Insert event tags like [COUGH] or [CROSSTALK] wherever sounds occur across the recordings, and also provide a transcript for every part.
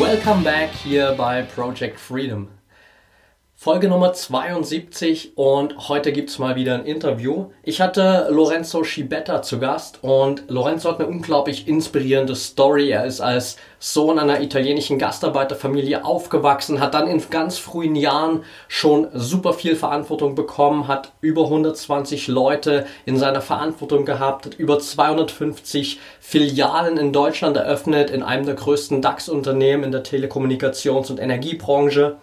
Welcome back here by Project Freedom. Folge Nummer 72 und heute gibt es mal wieder ein Interview. Ich hatte Lorenzo Schibetta zu Gast und Lorenzo hat eine unglaublich inspirierende Story. Er ist als Sohn einer italienischen Gastarbeiterfamilie aufgewachsen, hat dann in ganz frühen Jahren schon super viel Verantwortung bekommen, hat über 120 Leute in seiner Verantwortung gehabt, hat über 250 Filialen in Deutschland eröffnet, in einem der größten DAX-Unternehmen in der Telekommunikations- und Energiebranche,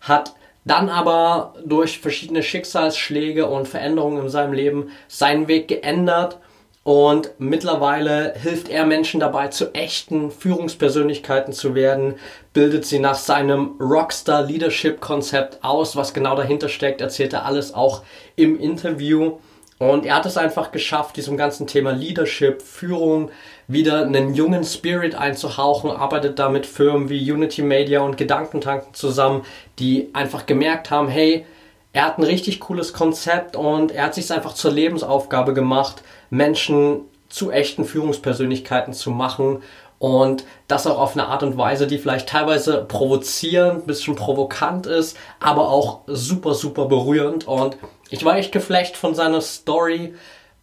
hat dann aber durch verschiedene Schicksalsschläge und Veränderungen in seinem Leben seinen Weg geändert und mittlerweile hilft er Menschen dabei, zu echten Führungspersönlichkeiten zu werden, bildet sie nach seinem Rockstar Leadership Konzept aus. Was genau dahinter steckt, erzählt er alles auch im Interview. Und er hat es einfach geschafft, diesem ganzen Thema Leadership, Führung wieder einen jungen Spirit einzuhauchen, arbeitet da mit Firmen wie Unity Media und Gedankentanken zusammen, die einfach gemerkt haben, hey, er hat ein richtig cooles Konzept und er hat sich einfach zur Lebensaufgabe gemacht, Menschen zu echten Führungspersönlichkeiten zu machen und das auch auf eine Art und Weise, die vielleicht teilweise provozierend, bisschen provokant ist, aber auch super, super berührend. Und ich war echt geflecht von seiner Story,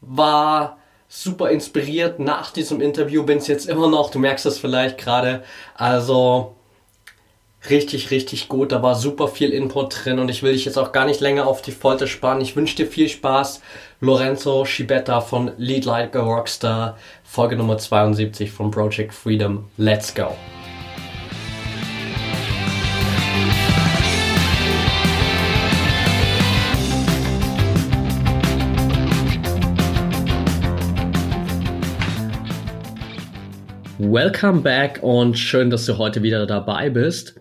war super inspiriert nach diesem Interview, bin es jetzt immer noch, du merkst es vielleicht gerade, also richtig, richtig gut, da war super viel Input drin und ich will dich jetzt auch gar nicht länger auf die Folter spannen. Ich wünsche dir viel Spaß. Lorenzo Schibetta von Lead Like a Rockstar, Folge Nummer 72 von Project Freedom. Let's go! Welcome back und schön, dass du heute wieder dabei bist.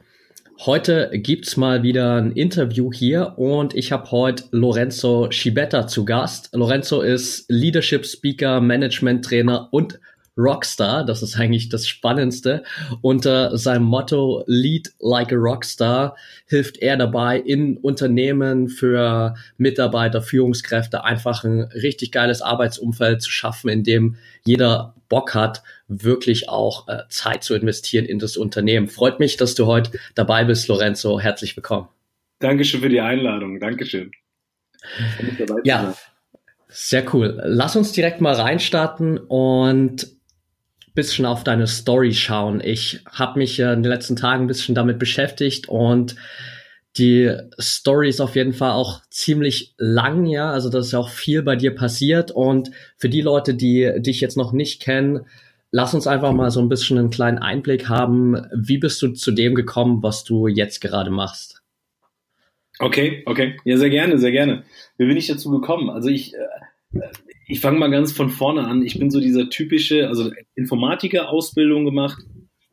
Heute gibt's mal wieder ein Interview hier und ich habe heute Lorenzo Schibetta zu Gast. Lorenzo ist Leadership Speaker, Management Trainer und Rockstar. Das ist eigentlich das Spannendste. Unter seinem Motto Lead like a Rockstar hilft er dabei, in Unternehmen für Mitarbeiter, Führungskräfte einfach ein richtig geiles Arbeitsumfeld zu schaffen, in dem jeder Bock hat, wirklich auch äh, Zeit zu investieren in das Unternehmen. Freut mich, dass du heute dabei bist, Lorenzo. Herzlich willkommen. Dankeschön für die Einladung. Dankeschön. Ja, sehr cool. Lass uns direkt mal reinstarten und bisschen auf deine Story schauen. Ich habe mich äh, in den letzten Tagen ein bisschen damit beschäftigt und die Story ist auf jeden Fall auch ziemlich lang, ja. Also das ist auch viel bei dir passiert. Und für die Leute, die dich jetzt noch nicht kennen, lass uns einfach mal so ein bisschen einen kleinen Einblick haben. Wie bist du zu dem gekommen, was du jetzt gerade machst? Okay, okay. Ja, sehr gerne, sehr gerne. Wie bin ich dazu gekommen? Also ich, äh, ich fange mal ganz von vorne an. Ich bin so dieser typische, also Informatiker-Ausbildung gemacht,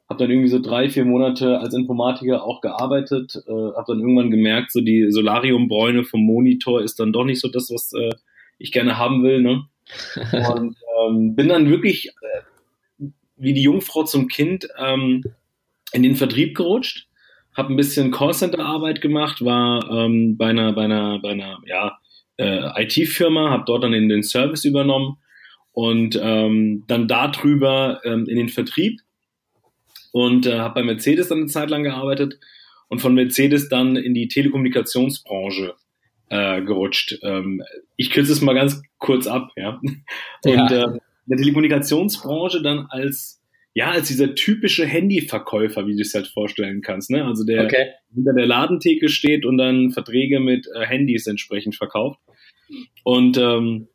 habe dann irgendwie so drei, vier Monate als Informatiker auch gearbeitet, äh, habe dann irgendwann gemerkt, so die Solariumbräune vom Monitor ist dann doch nicht so das, was äh, ich gerne haben will. Ne? [LAUGHS] Und ähm, bin dann wirklich äh, wie die Jungfrau zum Kind ähm, in den Vertrieb gerutscht, habe ein bisschen Callcenter-Arbeit gemacht, war ähm, bei einer, bei einer, bei einer, ja, äh, IT-Firma, habe dort dann in den Service übernommen und ähm, dann darüber ähm, in den Vertrieb und äh, habe bei Mercedes dann eine Zeit lang gearbeitet und von Mercedes dann in die Telekommunikationsbranche äh, gerutscht. Ähm, ich kürze es mal ganz kurz ab, ja. Und ja. Äh, in der Telekommunikationsbranche dann als ja, als dieser typische Handyverkäufer, wie du es halt vorstellen kannst, ne? Also der okay. hinter der Ladentheke steht und dann Verträge mit äh, Handys entsprechend verkauft. Und ähm,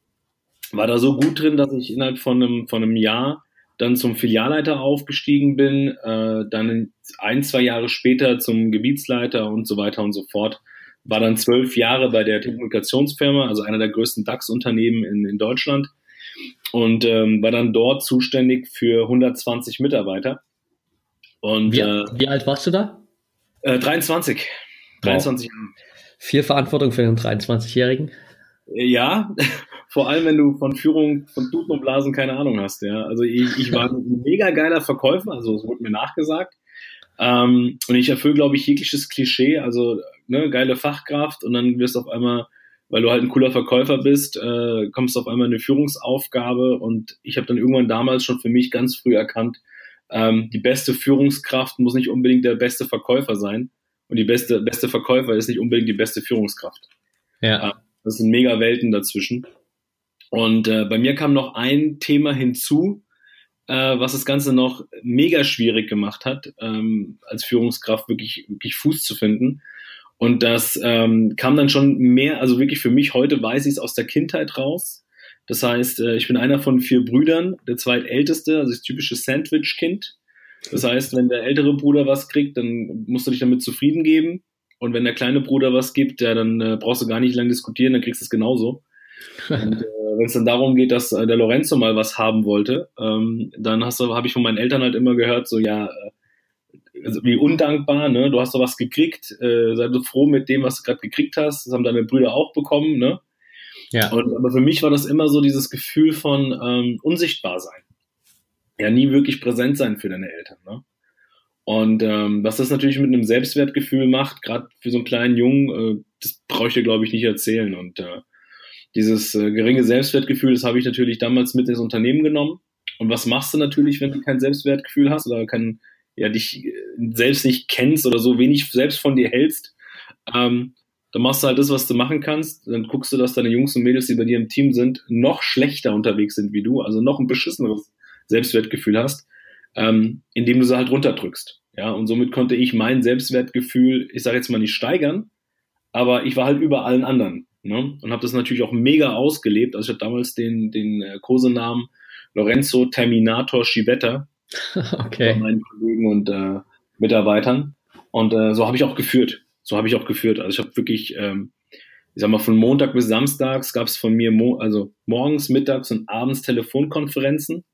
war da so gut drin, dass ich innerhalb von einem, von einem Jahr dann zum Filialleiter aufgestiegen bin, äh, dann ein, zwei Jahre später zum Gebietsleiter und so weiter und so fort. War dann zwölf Jahre bei der Telekommunikationsfirma, also einer der größten DAX-Unternehmen in, in Deutschland und ähm, war dann dort zuständig für 120 Mitarbeiter. Und, wie, äh, wie alt warst du da? Äh, 23. 23 wow. Viel Verantwortung für einen 23-Jährigen? Äh, ja, [LAUGHS] vor allem wenn du von Führung von Tuten und Blasen keine Ahnung hast. Ja, also ich, ich war [LAUGHS] ein mega geiler Verkäufer, also es wurde mir nachgesagt. Ähm, und ich erfülle, glaube ich, jegliches Klischee, also ne, geile Fachkraft und dann wirst du auf einmal, weil du halt ein cooler Verkäufer bist, äh, kommst du auf einmal in eine Führungsaufgabe und ich habe dann irgendwann damals schon für mich ganz früh erkannt, ähm, die beste Führungskraft muss nicht unbedingt der beste Verkäufer sein und die beste, beste Verkäufer ist nicht unbedingt die beste Führungskraft. Ja. Äh, das sind mega Welten dazwischen. Und äh, bei mir kam noch ein Thema hinzu, äh, was das Ganze noch mega schwierig gemacht hat, ähm, als Führungskraft wirklich, wirklich Fuß zu finden. Und das ähm, kam dann schon mehr, also wirklich für mich, heute weiß ich es aus der Kindheit raus. Das heißt, äh, ich bin einer von vier Brüdern, der zweitälteste, also das typische Sandwich-Kind. Das heißt, wenn der ältere Bruder was kriegt, dann musst du dich damit zufrieden geben. Und wenn der kleine Bruder was gibt, ja, dann äh, brauchst du gar nicht lange diskutieren, dann kriegst du es genauso. Und äh, wenn es dann darum geht, dass äh, der Lorenzo mal was haben wollte, ähm, dann habe ich von meinen Eltern halt immer gehört, so ja, äh, wie undankbar, ne? Du hast doch was gekriegt, äh, sei du froh mit dem, was du gerade gekriegt hast. Das haben deine Brüder auch bekommen, ne? Ja. Und, aber für mich war das immer so dieses Gefühl von ähm, unsichtbar sein. Ja, nie wirklich präsent sein für deine Eltern, ne? Und ähm, was das natürlich mit einem Selbstwertgefühl macht, gerade für so einen kleinen Jungen, äh, das brauche ich dir, glaube ich, nicht erzählen. Und äh, dieses äh, geringe Selbstwertgefühl, das habe ich natürlich damals mit ins Unternehmen genommen. Und was machst du natürlich, wenn du kein Selbstwertgefühl hast oder kein, ja, dich äh, selbst nicht kennst oder so wenig selbst von dir hältst? Ähm, dann machst du halt das, was du machen kannst. Dann guckst du, dass deine Jungs und Mädels, die bei dir im Team sind, noch schlechter unterwegs sind wie du, also noch ein beschisseneres Selbstwertgefühl hast, ähm, indem du sie halt runterdrückst. Ja, und somit konnte ich mein Selbstwertgefühl, ich sage jetzt mal nicht steigern, aber ich war halt über allen anderen. Ne? Und habe das natürlich auch mega ausgelebt. Also ich hatte damals den, den äh, Kosenamen Lorenzo Terminator Schivetta [LAUGHS] okay. von meinen Kollegen und äh, Mitarbeitern. Und äh, so habe ich auch geführt. So habe ich auch geführt. Also ich habe wirklich, ähm, ich sag mal, von Montag bis Samstags gab es von mir, mo also morgens, mittags und abends Telefonkonferenzen.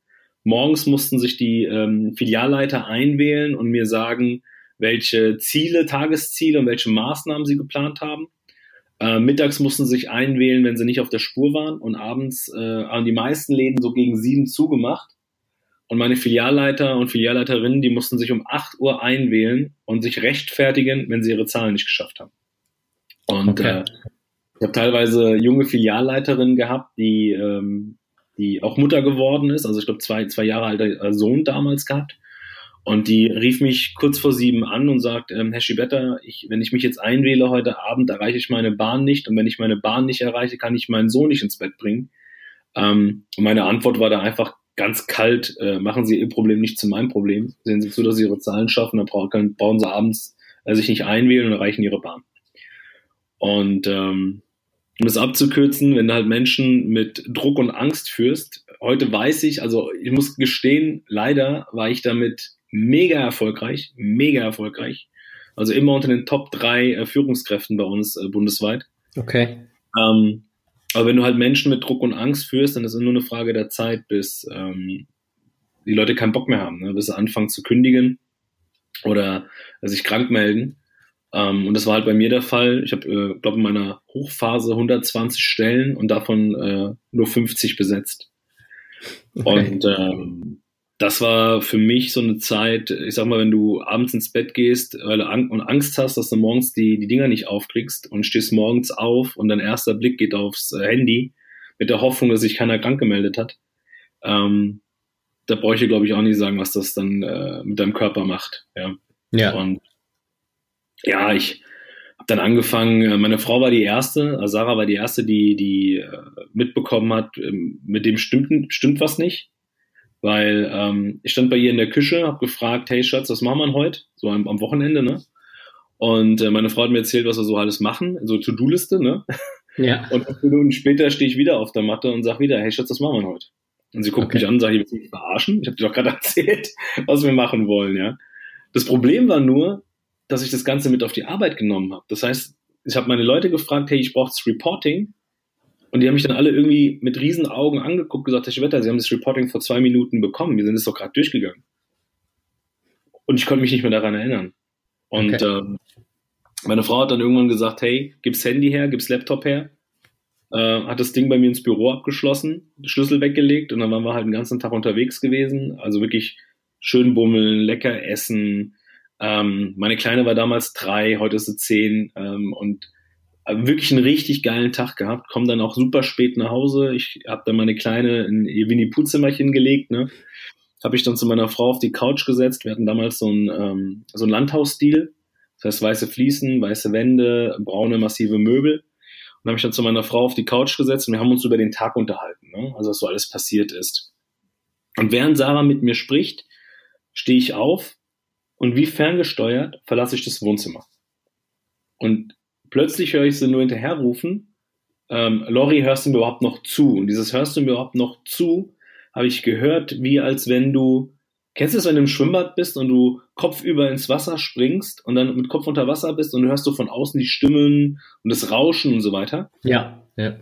Morgens mussten sich die ähm, Filialleiter einwählen und mir sagen, welche Ziele, Tagesziele und welche Maßnahmen sie geplant haben. Äh, mittags mussten sie sich einwählen, wenn sie nicht auf der Spur waren und abends äh, haben die meisten Läden so gegen sieben zugemacht. Und meine Filialleiter und Filialleiterinnen, die mussten sich um 8 Uhr einwählen und sich rechtfertigen, wenn sie ihre Zahlen nicht geschafft haben. Und okay. äh, ich habe teilweise junge Filialleiterinnen gehabt, die, ähm, die auch Mutter geworden ist, also ich glaube zwei, zwei Jahre alter Sohn damals gehabt. Und die rief mich kurz vor sieben an und sagt, ähm, Herr Schibetta, ich, wenn ich mich jetzt einwähle heute Abend, erreiche ich meine Bahn nicht. Und wenn ich meine Bahn nicht erreiche, kann ich meinen Sohn nicht ins Bett bringen. Ähm, und meine Antwort war da einfach ganz kalt, äh, machen Sie Ihr Problem nicht zu meinem Problem. Sehen Sie zu, dass Sie Ihre Zahlen schaffen, dann brauchen, brauchen Sie abends äh, sich nicht einwählen und erreichen Ihre Bahn. Und ähm, um das abzukürzen, wenn du halt Menschen mit Druck und Angst führst, heute weiß ich, also ich muss gestehen, leider war ich damit mega erfolgreich, mega erfolgreich. Also immer unter den Top drei äh, Führungskräften bei uns äh, bundesweit. Okay. Ähm, aber wenn du halt Menschen mit Druck und Angst führst, dann ist es nur eine Frage der Zeit, bis ähm, die Leute keinen Bock mehr haben, ne? bis sie anfangen zu kündigen oder sich krank melden. Ähm, und das war halt bei mir der Fall. Ich habe, äh, glaube in meiner Hochphase 120 Stellen und davon äh, nur 50 besetzt. Okay. Und ähm, das war für mich so eine Zeit, ich sag mal, wenn du abends ins Bett gehst weil du Angst hast, dass du morgens die, die Dinger nicht aufkriegst und stehst morgens auf und dein erster Blick geht aufs äh, Handy mit der Hoffnung, dass sich keiner krank gemeldet hat. Ähm, da bräuchte ich, glaube ich, auch nicht sagen, was das dann äh, mit deinem Körper macht. Ja. ja. Und ja, ich habe dann angefangen, äh, meine Frau war die erste, also Sarah war die erste, die, die äh, mitbekommen hat, ähm, mit dem stimmt, stimmt was nicht weil ähm, ich stand bei ihr in der Küche, habe gefragt, hey Schatz, was machen wir heute? So am, am Wochenende, ne? Und äh, meine Frau hat mir erzählt, was wir so alles machen, so To-Do-Liste, ne? [LAUGHS] Ja. Und fünf Minuten später stehe ich wieder auf der Matte und sag wieder, hey Schatz, was machen wir heute? Und sie guckt okay. mich an und sagt, ich will mich verarschen? Ich habe dir doch gerade [LAUGHS] erzählt, was wir machen wollen, ja. Das Problem war nur, dass ich das Ganze mit auf die Arbeit genommen habe. Das heißt, ich habe meine Leute gefragt, hey, ich brauche das Reporting und die haben mich dann alle irgendwie mit riesen Augen angeguckt, gesagt, Herr Schwetter, Sie haben das Reporting vor zwei Minuten bekommen, wir sind es doch gerade durchgegangen. Und ich konnte mich nicht mehr daran erinnern. Und okay. ähm, meine Frau hat dann irgendwann gesagt, hey, gib's Handy her, gib's Laptop her. Äh, hat das Ding bei mir ins Büro abgeschlossen, Schlüssel weggelegt und dann waren wir halt den ganzen Tag unterwegs gewesen. Also wirklich schön bummeln, lecker essen. Ähm, meine Kleine war damals drei, heute ist sie zehn ähm, und wirklich einen richtig geilen Tag gehabt. Komm dann auch super spät nach Hause. Ich habe dann meine Kleine in ihr Winnie-Pooh-Zimmerchen gelegt. Ne? Habe ich dann zu meiner Frau auf die Couch gesetzt. Wir hatten damals so einen, ähm, so einen Landhausstil. Das heißt weiße Fliesen, weiße Wände, braune, massive Möbel. Und habe ich dann zu meiner Frau auf die Couch gesetzt und wir haben uns über den Tag unterhalten. Ne? Also was so alles passiert ist. Und während Sarah mit mir spricht, stehe ich auf und wie ferngesteuert verlasse ich das Wohnzimmer. Und plötzlich höre ich sie nur hinterherrufen, ähm, Lori, hörst du mir überhaupt noch zu? Und dieses hörst du mir überhaupt noch zu, habe ich gehört, wie als wenn du, kennst du das, wenn du im Schwimmbad bist und du kopfüber ins Wasser springst und dann mit Kopf unter Wasser bist und du hörst so von außen die Stimmen und das Rauschen und so weiter? Ja, ja.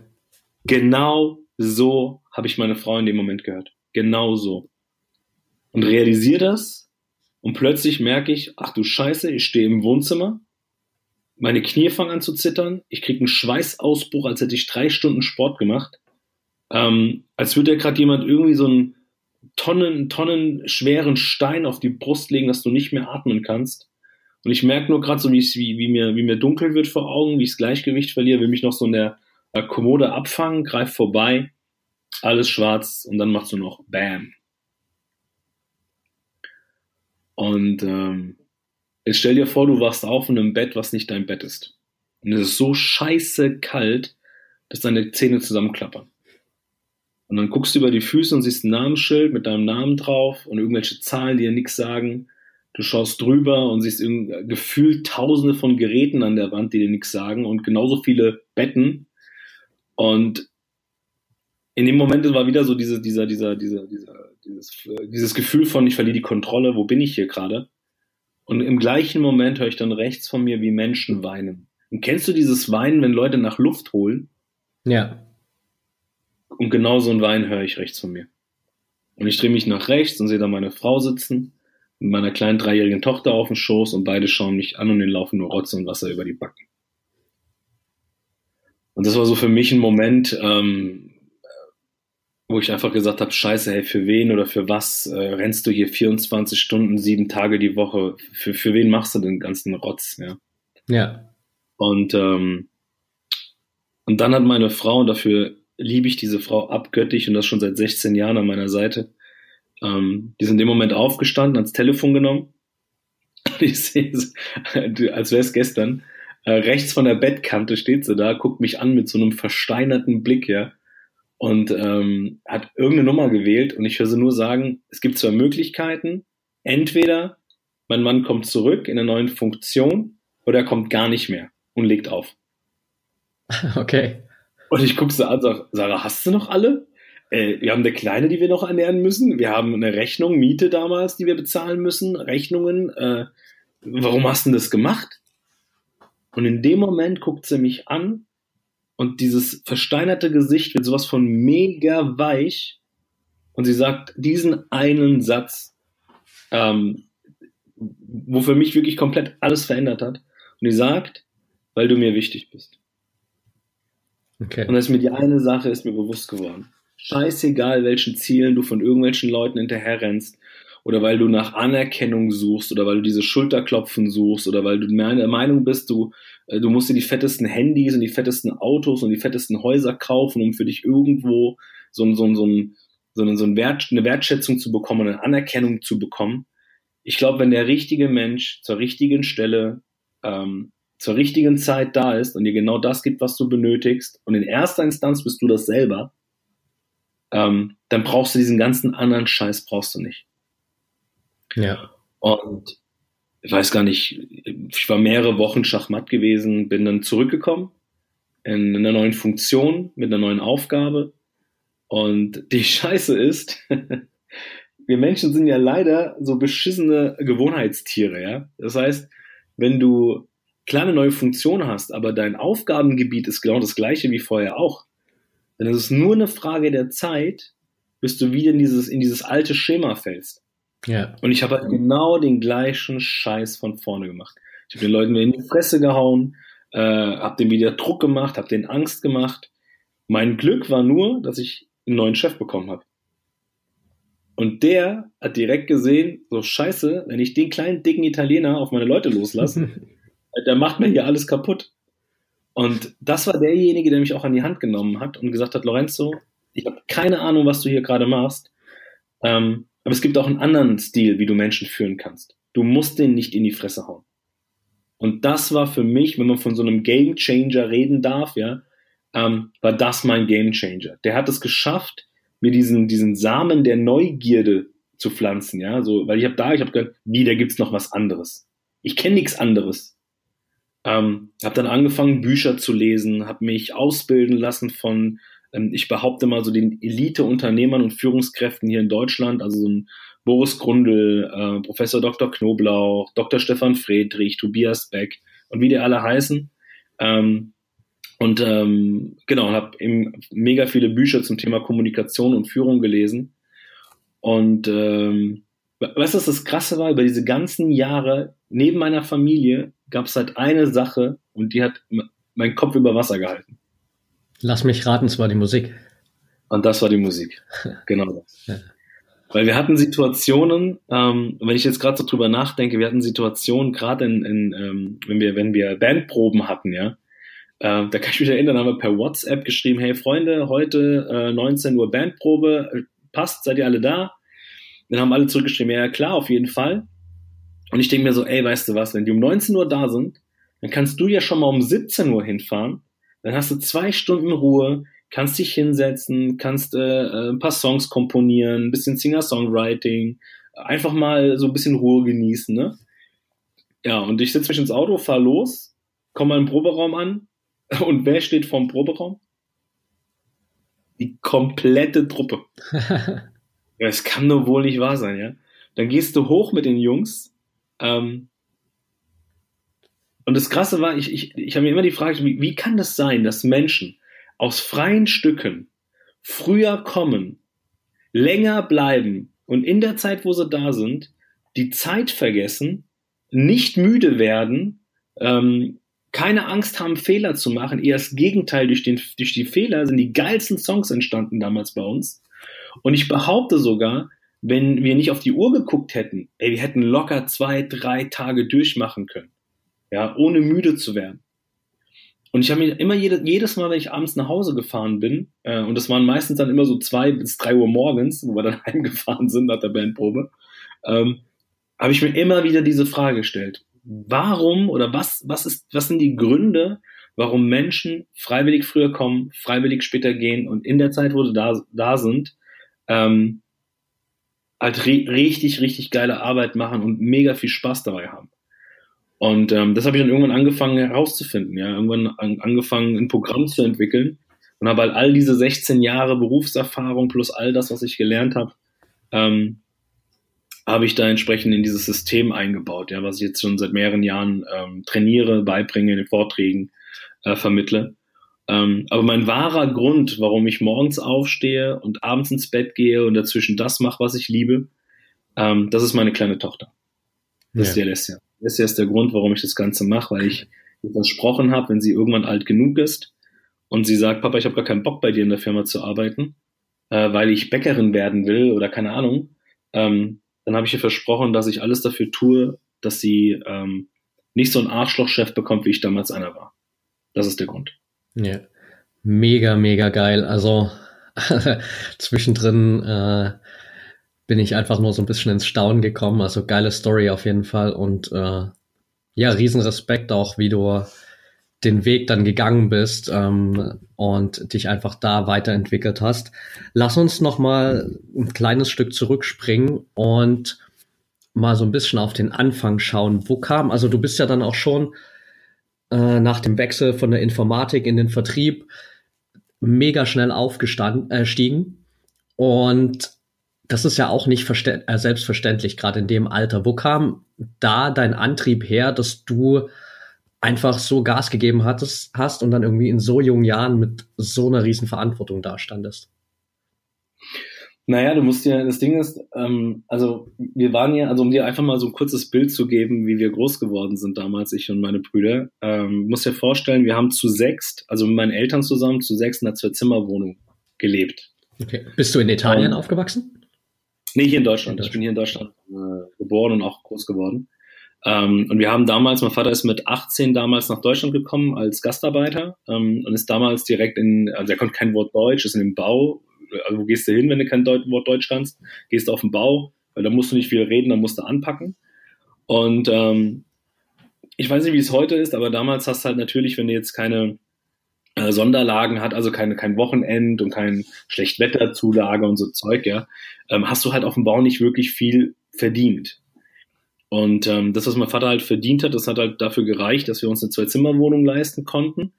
Genau so habe ich meine Frau in dem Moment gehört. Genau so. Und realisiere das und plötzlich merke ich, ach du Scheiße, ich stehe im Wohnzimmer meine Knie fangen an zu zittern, ich kriege einen Schweißausbruch, als hätte ich drei Stunden Sport gemacht. Ähm, als würde ja gerade jemand irgendwie so einen Tonnen, Tonnen schweren Stein auf die Brust legen, dass du nicht mehr atmen kannst. Und ich merke nur gerade so, wie, wie, mir, wie mir dunkel wird vor Augen, wie ich das Gleichgewicht verliere, will mich noch so in der Kommode abfangen, greif vorbei, alles schwarz und dann machst du noch Bam. Und ähm, Jetzt stell dir vor, du wachst auf in einem Bett, was nicht dein Bett ist. Und es ist so scheiße kalt, dass deine Zähne zusammenklappern. Und dann guckst du über die Füße und siehst ein Namensschild mit deinem Namen drauf und irgendwelche Zahlen, die dir nichts sagen. Du schaust drüber und siehst gefühlt tausende von Geräten an der Wand, die dir nichts sagen und genauso viele Betten. Und in dem Moment war wieder so diese, dieser, dieser, dieser, dieser, dieses, dieses Gefühl von, ich verliere die Kontrolle, wo bin ich hier gerade? Und im gleichen Moment höre ich dann rechts von mir, wie Menschen weinen. Und kennst du dieses Weinen, wenn Leute nach Luft holen? Ja. Und genau so ein Wein höre ich rechts von mir. Und ich drehe mich nach rechts und sehe da meine Frau sitzen, mit meiner kleinen dreijährigen Tochter auf dem Schoß und beide schauen mich an und den laufen nur Rotze und Wasser über die Backen. Und das war so für mich ein Moment, ähm, wo ich einfach gesagt habe, scheiße, hey, für wen oder für was äh, rennst du hier 24 Stunden, sieben Tage die Woche? Für, für wen machst du den ganzen Rotz? Ja. ja. Und, ähm, und dann hat meine Frau, und dafür liebe ich diese Frau abgöttig und das schon seit 16 Jahren an meiner Seite, ähm, die ist in dem Moment aufgestanden, ans Telefon genommen. [LAUGHS] ich sehe es, als wäre es gestern. Äh, rechts von der Bettkante steht sie da, guckt mich an mit so einem versteinerten Blick, ja und ähm, hat irgendeine Nummer gewählt und ich höre sie nur sagen, es gibt zwei Möglichkeiten. Entweder mein Mann kommt zurück in einer neuen Funktion oder er kommt gar nicht mehr und legt auf. [LAUGHS] Okay. Und ich gucke sie an und sage, Sarah, hast du noch alle? Äh, wir haben eine Kleine, die wir noch ernähren müssen. Wir haben eine Rechnung, Miete damals, die wir bezahlen müssen, Rechnungen. Äh, warum hast du das gemacht? Und in dem Moment guckt sie mich an und dieses versteinerte Gesicht wird sowas von mega weich und sie sagt diesen einen Satz, ähm, wo für mich wirklich komplett alles verändert hat. Und die sagt, weil du mir wichtig bist. Okay. Und das ist mir die eine Sache ist mir bewusst geworden. Scheißegal, welchen Zielen du von irgendwelchen Leuten hinterherrennst oder weil du nach Anerkennung suchst oder weil du diese Schulterklopfen suchst oder weil du der Meinung bist, du, äh, du musst dir die fettesten Handys und die fettesten Autos und die fettesten Häuser kaufen, um für dich irgendwo so, so, so, so, so ein Wert, eine Wertschätzung zu bekommen, eine Anerkennung zu bekommen. Ich glaube, wenn der richtige Mensch zur richtigen Stelle ähm, zur richtigen Zeit da ist und dir genau das gibt, was du benötigst, und in erster Instanz bist du das selber, ähm, dann brauchst du diesen ganzen anderen Scheiß brauchst du nicht. Ja. Und ich weiß gar nicht, ich war mehrere Wochen Schachmatt gewesen, bin dann zurückgekommen in einer neuen Funktion, mit einer neuen Aufgabe. Und die [LAUGHS] Scheiße ist, [LAUGHS] wir Menschen sind ja leider so beschissene Gewohnheitstiere, ja. Das heißt, wenn du kleine neue Funktion hast, aber dein Aufgabengebiet ist genau das gleiche wie vorher auch, dann ist es nur eine Frage der Zeit, bis du wieder in dieses, in dieses alte Schema fällst. Ja. Und ich habe halt genau den gleichen Scheiß von vorne gemacht. Ich habe den Leuten in die Fresse gehauen, äh, habe denen wieder Druck gemacht, habe denen Angst gemacht. Mein Glück war nur, dass ich einen neuen Chef bekommen habe. Und der hat direkt gesehen, so scheiße, wenn ich den kleinen, dicken Italiener auf meine Leute loslasse, [LAUGHS] der macht mir hier alles kaputt. Und das war derjenige, der mich auch an die Hand genommen hat und gesagt hat, Lorenzo, ich habe keine Ahnung, was du hier gerade machst. Ähm, aber es gibt auch einen anderen Stil, wie du Menschen führen kannst. Du musst den nicht in die Fresse hauen. Und das war für mich, wenn man von so einem Game Changer reden darf, ja, ähm, war das mein Game Changer. Der hat es geschafft, mir diesen, diesen Samen der Neugierde zu pflanzen, ja, so, weil ich habe da, ich habe gedacht, wie, da gibt's noch was anderes. Ich kenne nichts anderes. Ähm, habe dann angefangen, Bücher zu lesen, habe mich ausbilden lassen von ich behaupte mal so den Elite-Unternehmern und Führungskräften hier in Deutschland, also so ein Boris Grundl, äh, Professor Dr. Knoblauch, Dr. Stefan Friedrich, Tobias Beck und wie die alle heißen. Ähm, und ähm, genau, habe eben mega viele Bücher zum Thema Kommunikation und Führung gelesen. Und ähm, weißt du, was das Krasse war? Über diese ganzen Jahre neben meiner Familie gab es halt eine Sache und die hat meinen Kopf über Wasser gehalten. Lass mich raten, es war die Musik. Und das war die Musik. [LAUGHS] Genau das. Ja. Weil wir hatten Situationen, ähm, wenn ich jetzt gerade so drüber nachdenke, wir hatten Situationen, gerade in, in ähm, wenn wir, wenn wir Bandproben hatten, ja, äh, da kann ich mich erinnern, haben wir per WhatsApp geschrieben, hey Freunde, heute äh, 19 Uhr Bandprobe, äh, passt, seid ihr alle da? Dann haben alle zurückgeschrieben, ja klar, auf jeden Fall. Und ich denke mir so, ey, weißt du was, wenn die um 19 Uhr da sind, dann kannst du ja schon mal um 17 Uhr hinfahren dann hast du zwei Stunden Ruhe, kannst dich hinsetzen, kannst äh, äh, ein paar Songs komponieren, ein bisschen Singer-Songwriting, einfach mal so ein bisschen Ruhe genießen, ne? Ja, und ich sitze mich ins Auto, fahr los, komme mal im Proberaum an [LAUGHS] und wer steht vorm Proberaum? Die komplette Truppe. [LAUGHS] ja, es kann nur wohl nicht wahr sein, ja? Dann gehst du hoch mit den Jungs, ähm, und das Krasse war, ich, ich, ich habe mir immer die Frage, wie, wie kann das sein, dass Menschen aus freien Stücken früher kommen, länger bleiben und in der Zeit, wo sie da sind, die Zeit vergessen, nicht müde werden, ähm, keine Angst haben, Fehler zu machen. Eher das Gegenteil, durch, den, durch die Fehler sind die geilsten Songs entstanden damals bei uns. Und ich behaupte sogar, wenn wir nicht auf die Uhr geguckt hätten, ey, wir hätten locker zwei, drei Tage durchmachen können ja, ohne müde zu werden. Und ich habe mir immer jede, jedes Mal, wenn ich abends nach Hause gefahren bin, äh, und das waren meistens dann immer so zwei bis drei Uhr morgens, wo wir dann [LAUGHS] heimgefahren sind nach der Bandprobe, ähm, habe ich mir immer wieder diese Frage gestellt. Warum oder was, was ist, was sind die Gründe, warum Menschen freiwillig früher kommen, freiwillig später gehen und in der Zeit, wo sie da, da sind, ähm, halt richtig, richtig geile Arbeit machen und mega viel Spaß dabei haben. Und ähm, das habe ich dann irgendwann angefangen herauszufinden, ja, irgendwann an, angefangen, ein Programm zu entwickeln und habe halt all diese 16 Jahre Berufserfahrung plus all das, was ich gelernt habe, ähm, habe ich da entsprechend in dieses System eingebaut, ja, was ich jetzt schon seit mehreren Jahren ähm, trainiere, beibringe, in den Vorträgen äh, vermittle. Ähm, aber mein wahrer Grund, warum ich morgens aufstehe und abends ins Bett gehe und dazwischen das mache, was ich liebe, ähm, das ist meine kleine Tochter. Das ja. ist die Alessia. Das ist jetzt der Grund, warum ich das Ganze mache, weil ich versprochen habe, wenn sie irgendwann alt genug ist und sie sagt, Papa, ich habe gar keinen Bock bei dir in der Firma zu arbeiten, äh, weil ich Bäckerin werden will oder keine Ahnung, ähm, dann habe ich ihr versprochen, dass ich alles dafür tue, dass sie ähm, nicht so einen Arschlochchef bekommt, wie ich damals einer war. Das ist der Grund. Ja, mega, mega geil. Also [LAUGHS] zwischendrin äh, bin ich einfach nur so ein bisschen ins Staunen gekommen. Also geile Story auf jeden Fall und äh, ja, riesen Respekt auch, wie du den Weg dann gegangen bist ähm, und dich einfach da weiterentwickelt hast. Lass uns noch mal ein kleines Stück zurückspringen und mal so ein bisschen auf den Anfang schauen. Wo kam, also du bist ja dann auch schon äh, nach dem Wechsel von der Informatik in den Vertrieb mega schnell aufgestiegen äh, und das ist ja auch nicht äh, selbstverständlich, gerade in dem Alter. Wo kam da dein Antrieb her, dass du einfach so Gas gegeben hattest, hast und dann irgendwie in so jungen Jahren mit so einer riesen Verantwortung dastandest? Naja, du musst ja, das Ding ist, ähm, also wir waren ja, also um dir einfach mal so ein kurzes Bild zu geben, wie wir groß geworden sind damals, ich und meine Brüder, ähm, musst dir vorstellen, wir haben zu sechst, also mit meinen Eltern zusammen, zu sechst in einer Zwei-Zimmer-Wohnung gelebt. Okay. Bist du in Italien um, aufgewachsen? Nee, hier in Deutschland. Ich bin hier in Deutschland äh, geboren und auch groß geworden. Ähm, und wir haben damals, mein Vater ist mit 18 damals nach Deutschland gekommen als Gastarbeiter ähm, und ist damals direkt in, also er konnte kein Wort Deutsch, ist in dem Bau also wo gehst du hin, wenn du kein Deut Wort Deutsch kannst? Gehst du auf den Bau, weil da musst du nicht viel reden, da musst du anpacken. Und ähm, ich weiß nicht, wie es heute ist, aber damals hast du halt natürlich, wenn du jetzt keine äh, Sonderlagen hat, also keine, kein Wochenend und kein Schlechtwetterzulage und so Zeug, ja, ähm, hast du halt auf dem Bau nicht wirklich viel verdient. Und ähm, das, was mein Vater halt verdient hat, das hat halt dafür gereicht, dass wir uns eine Zwei-Zimmer-Wohnung leisten konnten.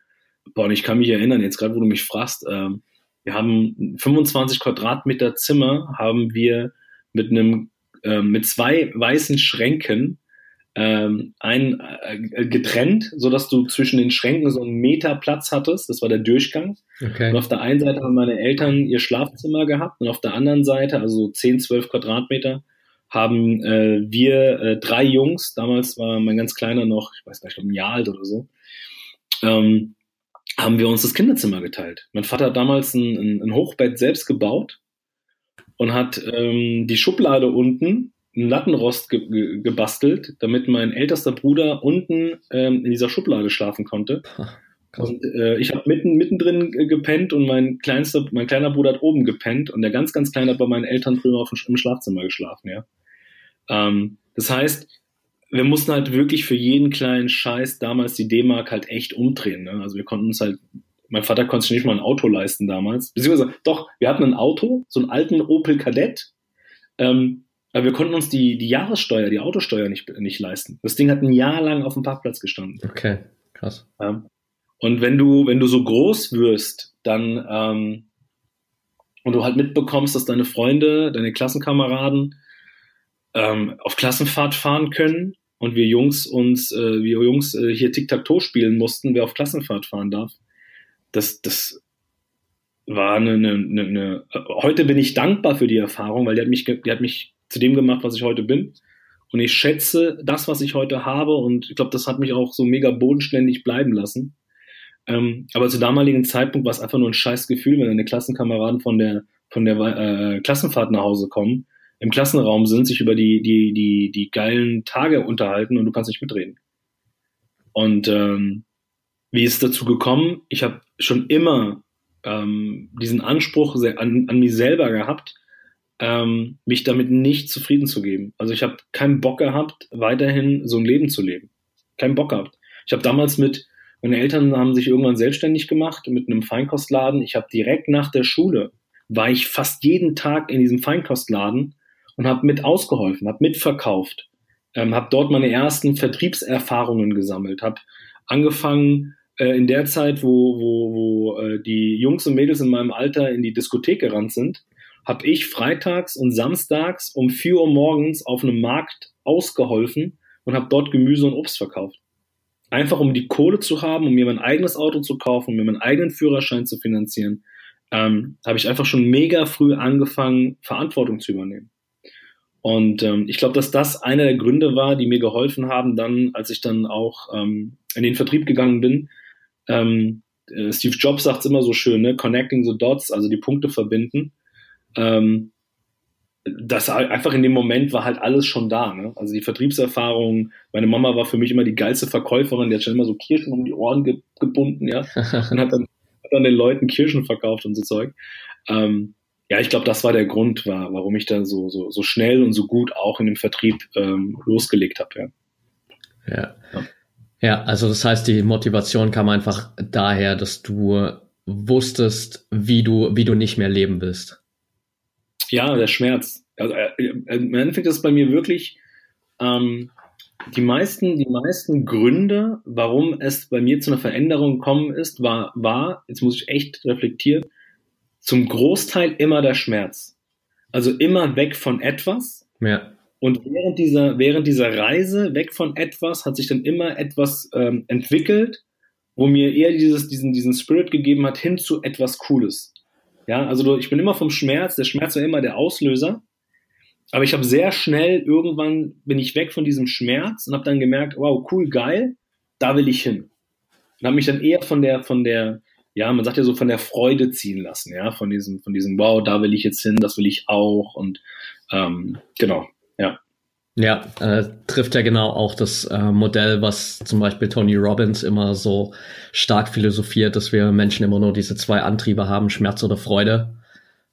Boah, und ich kann mich erinnern, jetzt gerade wo du mich fragst, ähm, wir haben 25 Quadratmeter Zimmer haben wir mit einem äh, mit zwei weißen Schränken ähm, ein äh, getrennt, so dass du zwischen den Schränken so einen Meter Platz hattest. Das war der Durchgang. Okay. Und auf der einen Seite haben meine Eltern ihr Schlafzimmer gehabt und auf der anderen Seite, also 10, 12 Quadratmeter, haben äh, wir äh, drei Jungs. Damals war mein ganz kleiner noch, ich weiß gar nicht, ein Jahr alt oder so. Ähm, haben wir uns das Kinderzimmer geteilt. Mein Vater hat damals ein, ein Hochbett selbst gebaut und hat ähm, die Schublade unten Lattenrost ge ge gebastelt, damit mein ältester Bruder unten ähm, in dieser Schublade schlafen konnte. Und äh, ich habe mitten mittendrin gepennt und mein kleinster, mein kleiner Bruder hat oben gepennt und der ganz, ganz kleine hat bei meinen Eltern drüben auf dem, im Schlafzimmer geschlafen, ja. Ähm, das heißt, wir mussten halt wirklich für jeden kleinen Scheiß damals die D-Mark halt echt umdrehen. Ne? Also wir konnten uns halt, mein Vater konnte sich nicht mal ein Auto leisten damals. Beziehungsweise, doch, wir hatten ein Auto, so einen alten Opel Kadett, ähm, aber wir konnten uns die, die Jahressteuer, die Autosteuer nicht, nicht leisten. Das Ding hat ein Jahr lang auf dem Parkplatz gestanden. Okay, krass. Ja. Und wenn du, wenn du so groß wirst, dann ähm, und du halt mitbekommst, dass deine Freunde, deine Klassenkameraden ähm, auf Klassenfahrt fahren können und wir Jungs uns, äh, wir Jungs äh, hier Tic-Tac-Toe spielen mussten, wer auf Klassenfahrt fahren darf. Das, das war eine, eine, eine, heute bin ich dankbar für die Erfahrung, weil die hat mich, die hat mich zu dem gemacht, was ich heute bin. Und ich schätze das, was ich heute habe und ich glaube, das hat mich auch so mega bodenständig bleiben lassen. Ähm, aber zu damaligen Zeitpunkt war es einfach nur ein scheiß Gefühl, wenn deine Klassenkameraden von der, von der äh, Klassenfahrt nach Hause kommen im Klassenraum sind, sich über die, die, die, die geilen Tage unterhalten und du kannst nicht mitreden. Und ähm, wie ist es dazu gekommen? Ich habe schon immer ähm, diesen Anspruch an, an mich selber gehabt, ähm, mich damit nicht zufrieden zu geben. Also ich habe keinen Bock gehabt, weiterhin so ein Leben zu leben. Keinen Bock gehabt. Ich habe damals mit, meine Eltern haben sich irgendwann selbstständig gemacht mit einem Feinkostladen. Ich habe direkt nach der Schule, war ich fast jeden Tag in diesem Feinkostladen und habe mit ausgeholfen, habe mitverkauft, ähm, habe dort meine ersten Vertriebserfahrungen gesammelt, habe angefangen äh, in der Zeit, wo, wo, wo äh, die Jungs und Mädels in meinem Alter in die Diskothek gerannt sind, habe ich freitags und samstags um 4 Uhr morgens auf einem Markt ausgeholfen und habe dort Gemüse und Obst verkauft. Einfach um die Kohle zu haben, um mir mein eigenes Auto zu kaufen, um mir meinen eigenen Führerschein zu finanzieren, ähm, habe ich einfach schon mega früh angefangen, Verantwortung zu übernehmen. Und ähm, ich glaube, dass das einer der Gründe war, die mir geholfen haben, dann, als ich dann auch ähm, in den Vertrieb gegangen bin. Ähm, äh, Steve Jobs sagt es immer so schön, ne? Connecting the dots, also die Punkte verbinden. Ähm, das einfach in dem Moment war halt alles schon da. Ne? Also die Vertriebserfahrung, meine Mama war für mich immer die geilste Verkäuferin, die hat schon immer so Kirschen um die Ohren ge gebunden, ja, [LAUGHS] und hat dann, hat dann den Leuten Kirschen verkauft und so Zeug. Ähm, ja, ich glaube, das war der Grund, war, warum ich da so, so, so schnell und so gut auch in dem Vertrieb ähm, losgelegt habe. Ja. Ja. ja. ja, also das heißt, die Motivation kam einfach daher, dass du wusstest, wie du, wie du nicht mehr leben willst. Ja, der Schmerz. Also, äh, äh Im Endeffekt ist es bei mir wirklich ähm, die meisten, die meisten Gründe, warum es bei mir zu einer Veränderung gekommen ist, war, war, jetzt muss ich echt reflektieren, zum Großteil immer der Schmerz. Also immer weg von etwas. Ja. Und während dieser, während dieser Reise weg von etwas hat sich dann immer etwas ähm, entwickelt, wo mir eher dieses, diesen, diesen Spirit gegeben hat, hin zu etwas Cooles. Ja, also ich bin immer vom Schmerz, der Schmerz war immer der Auslöser. Aber ich habe sehr schnell, irgendwann bin ich weg von diesem Schmerz und habe dann gemerkt, wow, cool, geil, da will ich hin. Und habe mich dann eher von der, von der, ja, man sagt ja so von der Freude ziehen lassen, ja, von diesem, von diesem, wow, da will ich jetzt hin, das will ich auch und ähm, genau, ja. Ja, äh, trifft ja genau auch das äh, Modell, was zum Beispiel Tony Robbins immer so stark philosophiert, dass wir Menschen immer nur diese zwei Antriebe haben, Schmerz oder Freude.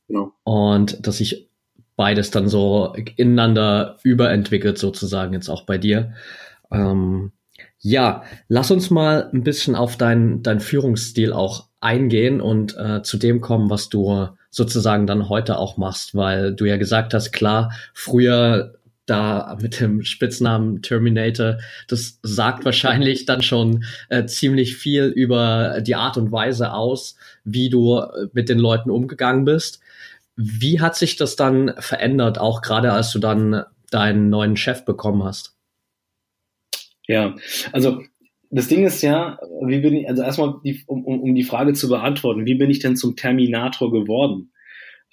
Genau. Und dass sich beides dann so ineinander überentwickelt, sozusagen jetzt auch bei dir. Ähm, ja, lass uns mal ein bisschen auf deinen dein Führungsstil auch eingehen und äh, zu dem kommen, was du sozusagen dann heute auch machst, weil du ja gesagt hast, klar, früher da mit dem Spitznamen Terminator, das sagt wahrscheinlich dann schon äh, ziemlich viel über die Art und Weise aus, wie du äh, mit den Leuten umgegangen bist. Wie hat sich das dann verändert, auch gerade als du dann deinen neuen Chef bekommen hast? Ja, also das Ding ist ja, wie bin ich, also erstmal, die, um, um die Frage zu beantworten, wie bin ich denn zum Terminator geworden?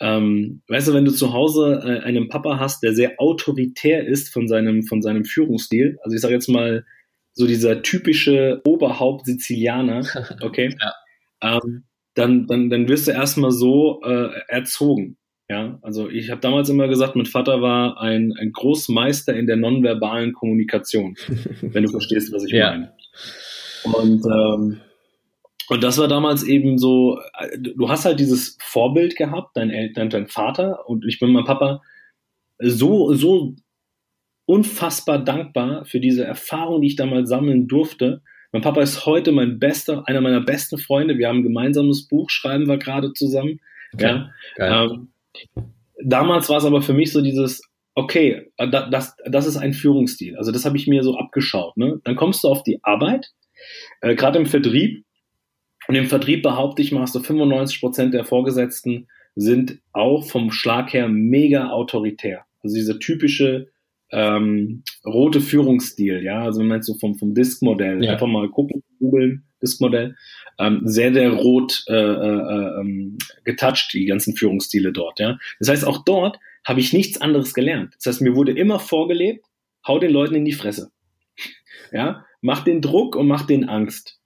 Ähm, weißt du, wenn du zu Hause äh, einen Papa hast, der sehr autoritär ist von seinem, von seinem Führungsstil, also ich sage jetzt mal so dieser typische Oberhaupt-Sizilianer, [LAUGHS] okay, ja. ähm, dann, dann, dann wirst du erstmal so äh, erzogen. Ja, also ich habe damals immer gesagt, mein Vater war ein, ein Großmeister in der nonverbalen Kommunikation, [LAUGHS] wenn du verstehst, was ich ja. meine. Und ähm, und das war damals eben so, du hast halt dieses Vorbild gehabt, dein Eltern, dein Vater und ich bin mein Papa so, so unfassbar dankbar für diese Erfahrung, die ich damals sammeln durfte. Mein Papa ist heute mein bester, einer meiner besten Freunde. Wir haben ein gemeinsames Buch, schreiben wir gerade zusammen. Okay. Ja. Ähm, damals war es aber für mich so dieses, okay, das, das ist ein Führungsstil. Also das habe ich mir so abgeschaut. Ne? Dann kommst du auf die Arbeit, äh, gerade im Vertrieb, und im Vertrieb behaupte ich mal, hast du 95 Prozent der Vorgesetzten sind auch vom Schlag her mega autoritär. Also dieser typische ähm, rote Führungsstil, ja, also wenn man jetzt so vom, vom Disk-Modell, ja. einfach mal gucken, googeln, Disk-Modell, ähm, sehr, sehr rot äh, äh, ähm, getoucht, die ganzen Führungsstile dort, ja. Das heißt, auch dort habe ich nichts anderes gelernt. Das heißt, mir wurde immer vorgelebt, hau den Leuten in die Fresse. [LAUGHS] ja, mach den Druck und mach den Angst.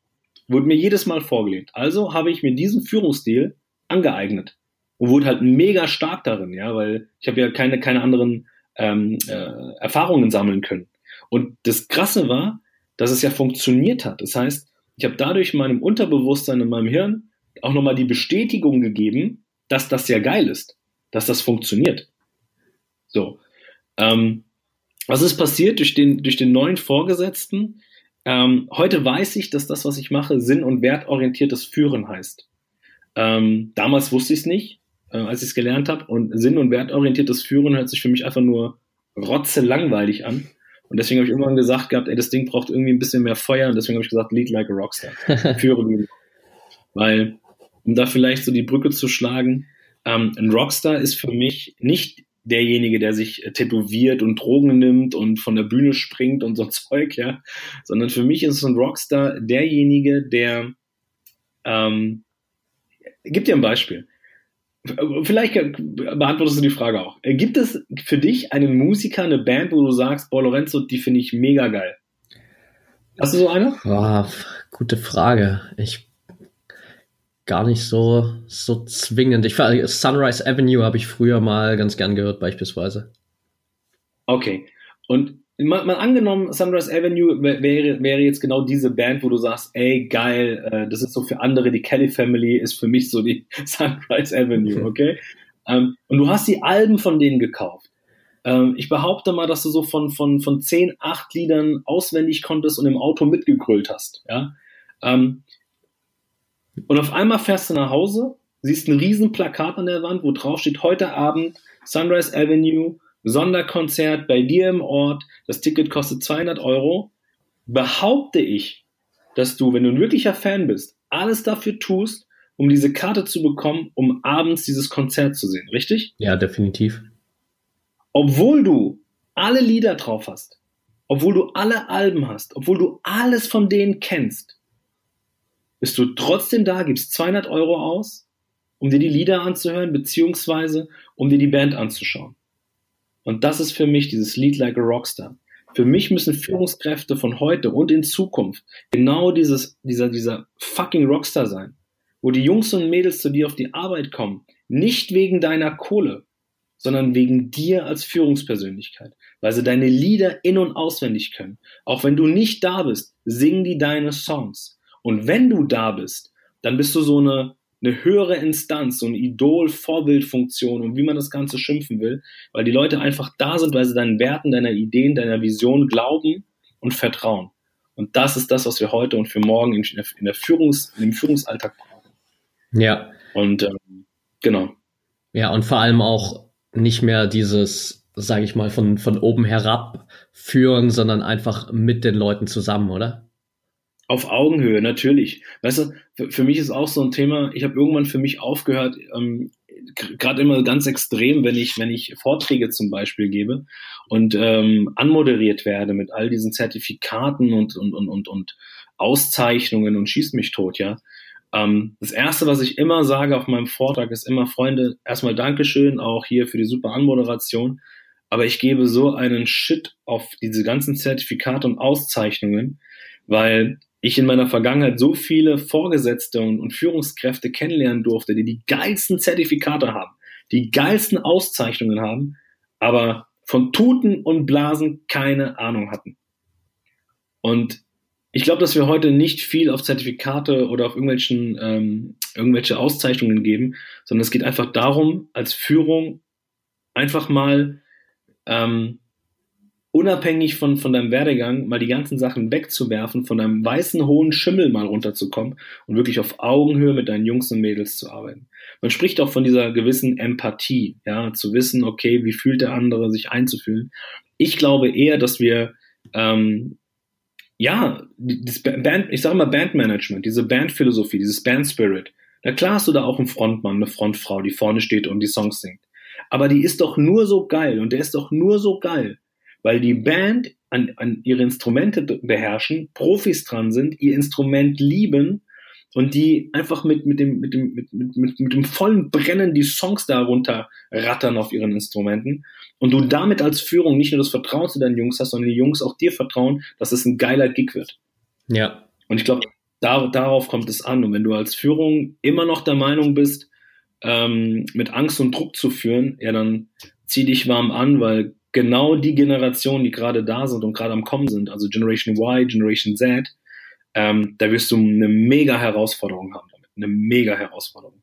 Wurde mir jedes Mal vorgelegt. Also habe ich mir diesen Führungsstil angeeignet und wurde halt mega stark darin, ja, weil ich habe ja keine, keine anderen ähm, äh, Erfahrungen sammeln können. Und das Krasse war, dass es ja funktioniert hat. Das heißt, ich habe dadurch meinem Unterbewusstsein in meinem Hirn auch nochmal die Bestätigung gegeben, dass das ja geil ist, dass das funktioniert. So. Ähm, was ist passiert durch den, durch den neuen Vorgesetzten? Ähm, heute weiß ich, dass das, was ich mache, sinn- und wertorientiertes Führen heißt. Ähm, damals wusste ich es nicht, äh, als ich es gelernt habe. Und sinn- und wertorientiertes Führen hört sich für mich einfach nur rotze langweilig an. Und deswegen habe ich irgendwann gesagt gehabt, ey, das Ding braucht irgendwie ein bisschen mehr Feuer. Und deswegen habe ich gesagt, lead like a Rockstar. [LAUGHS] Führe wie Weil, um da vielleicht so die Brücke zu schlagen, ähm, ein Rockstar ist für mich nicht derjenige, der sich äh, tätowiert und Drogen nimmt und von der Bühne springt und so [LAUGHS] Zeug, ja, sondern für mich ist ein Rockstar derjenige, der ähm, gib dir ein Beispiel. Vielleicht beantwortest du die Frage auch. Äh, gibt es für dich einen Musiker, eine Band, wo du sagst, boah, Lorenzo, die finde ich mega geil? Hast du so eine? Boah, gute Frage. Ich gar nicht so, so zwingend. Ich Sunrise Avenue habe ich früher mal ganz gern gehört, beispielsweise. Okay. Und mal, mal angenommen, Sunrise Avenue wäre, wäre jetzt genau diese Band, wo du sagst, ey, geil, äh, das ist so für andere, die Kelly Family ist für mich so die [LAUGHS] Sunrise Avenue, [LAUGHS] okay? ähm, und du hast die Alben von denen gekauft. Ähm, ich behaupte mal, dass du so von, von, von 10, 8 Liedern auswendig konntest und im Auto mitgegrölt hast, ja? Ähm, und auf einmal fährst du nach Hause, siehst ein riesen Plakat an der Wand, wo drauf steht, heute Abend Sunrise Avenue, Sonderkonzert bei dir im Ort, das Ticket kostet 200 Euro. Behaupte ich, dass du, wenn du ein wirklicher Fan bist, alles dafür tust, um diese Karte zu bekommen, um abends dieses Konzert zu sehen, richtig? Ja, definitiv. Obwohl du alle Lieder drauf hast, obwohl du alle Alben hast, obwohl du alles von denen kennst, bist du trotzdem da, gibst 200 Euro aus um dir die Lieder anzuhören, beziehungsweise um dir die Band anzuschauen. Und das ist für mich dieses Lied Like a Rockstar. Für mich müssen Führungskräfte von heute und in Zukunft genau dieses, dieser, dieser fucking Rockstar sein, wo die Jungs und Mädels zu dir auf die Arbeit kommen, nicht wegen deiner Kohle, sondern wegen dir als Führungspersönlichkeit, weil sie deine Lieder in und auswendig können. Auch wenn du nicht da bist, singen die deine Songs. Und wenn du da bist, dann bist du so eine, eine höhere Instanz, so eine Idol-Vorbildfunktion und wie man das Ganze schimpfen will, weil die Leute einfach da sind, weil sie deinen Werten, deiner Ideen, deiner Vision glauben und vertrauen. Und das ist das, was wir heute und für morgen in, in der Führungs, in dem Führungsalltag brauchen. Ja. Und ähm, genau. Ja, und vor allem auch nicht mehr dieses, sage ich mal, von, von oben herab führen, sondern einfach mit den Leuten zusammen, oder? Auf Augenhöhe, natürlich. Weißt du, für, mich ist auch so ein Thema, ich habe irgendwann für mich aufgehört, ähm, gerade immer ganz extrem, wenn ich, wenn ich Vorträge zum Beispiel gebe und ähm, anmoderiert werde mit all diesen Zertifikaten und, und, und, und, und Auszeichnungen und schieß mich tot, ja. Ähm, das erste, was ich immer sage auf meinem Vortrag, ist immer, Freunde, erstmal Dankeschön auch hier für die super Anmoderation. Aber ich gebe so einen Shit auf diese ganzen Zertifikate und Auszeichnungen, weil ich in meiner Vergangenheit so viele Vorgesetzte und, und Führungskräfte kennenlernen durfte, die die geilsten Zertifikate haben, die geilsten Auszeichnungen haben, aber von Tuten und Blasen keine Ahnung hatten. Und ich glaube, dass wir heute nicht viel auf Zertifikate oder auf irgendwelchen ähm, irgendwelche Auszeichnungen geben, sondern es geht einfach darum, als Führung einfach mal ähm, unabhängig von, von deinem Werdegang mal die ganzen Sachen wegzuwerfen, von deinem weißen hohen Schimmel mal runterzukommen und wirklich auf Augenhöhe mit deinen Jungs und Mädels zu arbeiten. Man spricht auch von dieser gewissen Empathie, ja, zu wissen, okay, wie fühlt der andere, sich einzufühlen. Ich glaube eher, dass wir ähm, ja, das Band, ich sage immer Bandmanagement, diese Bandphilosophie, dieses Bandspirit. Na klar hast du da auch einen Frontmann, eine Frontfrau, die vorne steht und die Songs singt. Aber die ist doch nur so geil und der ist doch nur so geil, weil die Band an, an ihre Instrumente beherrschen, Profis dran sind, ihr Instrument lieben und die einfach mit, mit, dem, mit, dem, mit, mit, mit dem vollen Brennen die Songs darunter rattern auf ihren Instrumenten und du damit als Führung nicht nur das Vertrauen zu deinen Jungs hast, sondern die Jungs auch dir vertrauen, dass es ein geiler Gig wird. Ja. Und ich glaube, da, darauf kommt es an. Und wenn du als Führung immer noch der Meinung bist, ähm, mit Angst und Druck zu führen, ja, dann zieh dich warm an, weil genau die Generationen, die gerade da sind und gerade am Kommen sind, also Generation Y, Generation Z, ähm, da wirst du eine mega Herausforderung haben damit. Eine mega Herausforderung.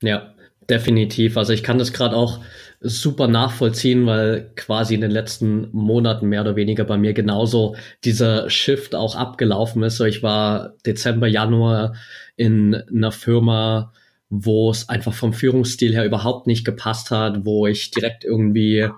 Ja, definitiv. Also ich kann das gerade auch super nachvollziehen, weil quasi in den letzten Monaten mehr oder weniger bei mir genauso dieser Shift auch abgelaufen ist. Ich war Dezember, Januar in einer Firma, wo es einfach vom Führungsstil her überhaupt nicht gepasst hat, wo ich direkt irgendwie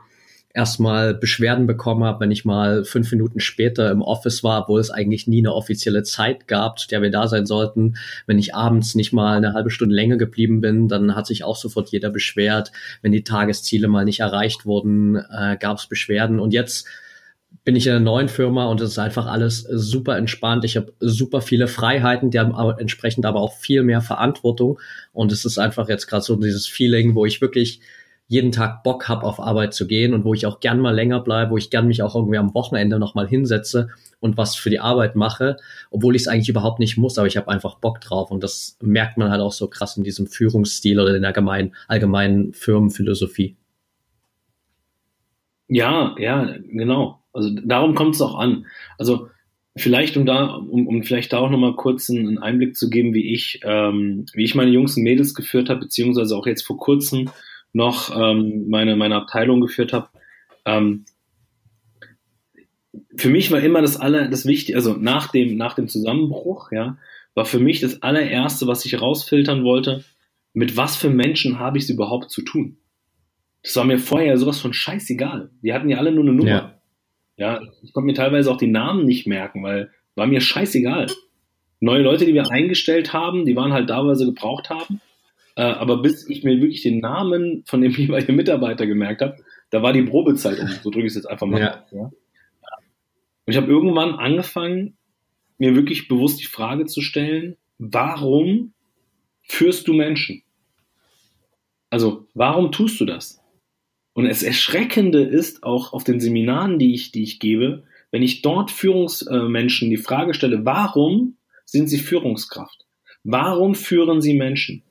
erstmal Beschwerden bekommen habe, wenn ich mal fünf Minuten später im Office war, wo es eigentlich nie eine offizielle Zeit gab, zu der wir da sein sollten. Wenn ich abends nicht mal eine halbe Stunde länger geblieben bin, dann hat sich auch sofort jeder beschwert. Wenn die Tagesziele mal nicht erreicht wurden, äh, gab es Beschwerden. Und jetzt bin ich in einer neuen Firma und es ist einfach alles super entspannt. Ich habe super viele Freiheiten, die haben aber entsprechend aber auch viel mehr Verantwortung. Und es ist einfach jetzt gerade so dieses Feeling, wo ich wirklich jeden Tag Bock habe, auf Arbeit zu gehen und wo ich auch gern mal länger bleibe, wo ich gern mich auch irgendwie am Wochenende nochmal hinsetze und was für die Arbeit mache, obwohl ich es eigentlich überhaupt nicht muss, aber ich habe einfach Bock drauf und das merkt man halt auch so krass in diesem Führungsstil oder in der allgemeinen, allgemeinen Firmenphilosophie. Ja, ja, genau. Also darum kommt es auch an. Also vielleicht um da, um, um vielleicht da auch nochmal kurz einen Einblick zu geben, wie ich, ähm, wie ich meine Jungs und Mädels geführt habe, beziehungsweise auch jetzt vor kurzem noch ähm, meine, meine Abteilung geführt habe, ähm, für mich war immer das aller, das Wichtige, also nach dem, nach dem Zusammenbruch, ja, war für mich das allererste, was ich rausfiltern wollte, mit was für Menschen habe ich es überhaupt zu tun? Das war mir vorher sowas von scheißegal. Die hatten ja alle nur eine Nummer. Ja. ja, ich konnte mir teilweise auch die Namen nicht merken, weil war mir scheißegal. Neue Leute, die wir eingestellt haben, die waren halt da, weil sie gebraucht haben. Äh, aber bis ich mir wirklich den Namen von dem [LAUGHS] jeweiligen Mitarbeiter gemerkt habe, da war die Probezeit um. So drücke ich es jetzt einfach mal. Ja. ja. Und ich habe irgendwann angefangen, mir wirklich bewusst die Frage zu stellen, warum führst du Menschen? Also, warum tust du das? Und das Erschreckende ist auch auf den Seminaren, die ich, die ich gebe, wenn ich dort Führungsmenschen die Frage stelle, warum sind sie Führungskraft? Warum führen sie Menschen?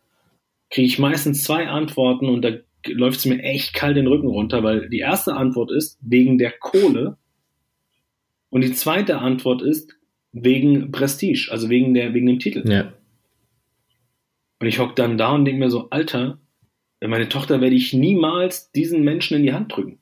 Kriege ich meistens zwei Antworten und da läuft es mir echt kalt den Rücken runter, weil die erste Antwort ist wegen der Kohle und die zweite Antwort ist wegen Prestige, also wegen der wegen dem Titel. Ja. Und ich hock dann da und denke mir so, Alter, meine Tochter werde ich niemals diesen Menschen in die Hand drücken.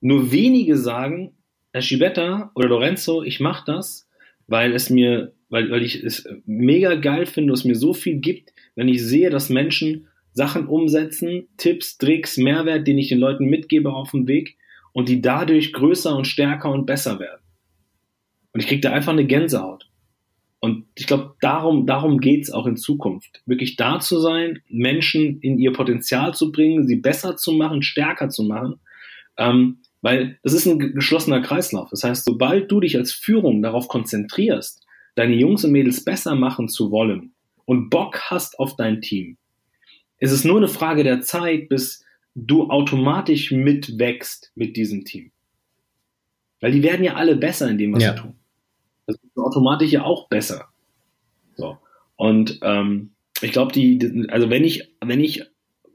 Nur wenige sagen, Herr Schibetta oder Lorenzo, ich mache das, weil es mir, weil, weil ich es mega geil finde, es mir so viel gibt, wenn ich sehe, dass Menschen Sachen umsetzen, Tipps, Tricks, Mehrwert, den ich den Leuten mitgebe auf dem Weg und die dadurch größer und stärker und besser werden. Und ich kriege da einfach eine Gänsehaut. Und ich glaube, darum, darum geht's auch in Zukunft. Wirklich da zu sein, Menschen in ihr Potenzial zu bringen, sie besser zu machen, stärker zu machen. Ähm, weil das ist ein geschlossener Kreislauf. Das heißt, sobald du dich als Führung darauf konzentrierst, deine Jungs und Mädels besser machen zu wollen und Bock hast auf dein Team, ist es nur eine Frage der Zeit, bis du automatisch mitwächst mit diesem Team. Weil die werden ja alle besser in dem, was ja. sie tun. Das ist automatisch ja auch besser. So. Und ähm, ich glaube, die, also wenn ich, wenn ich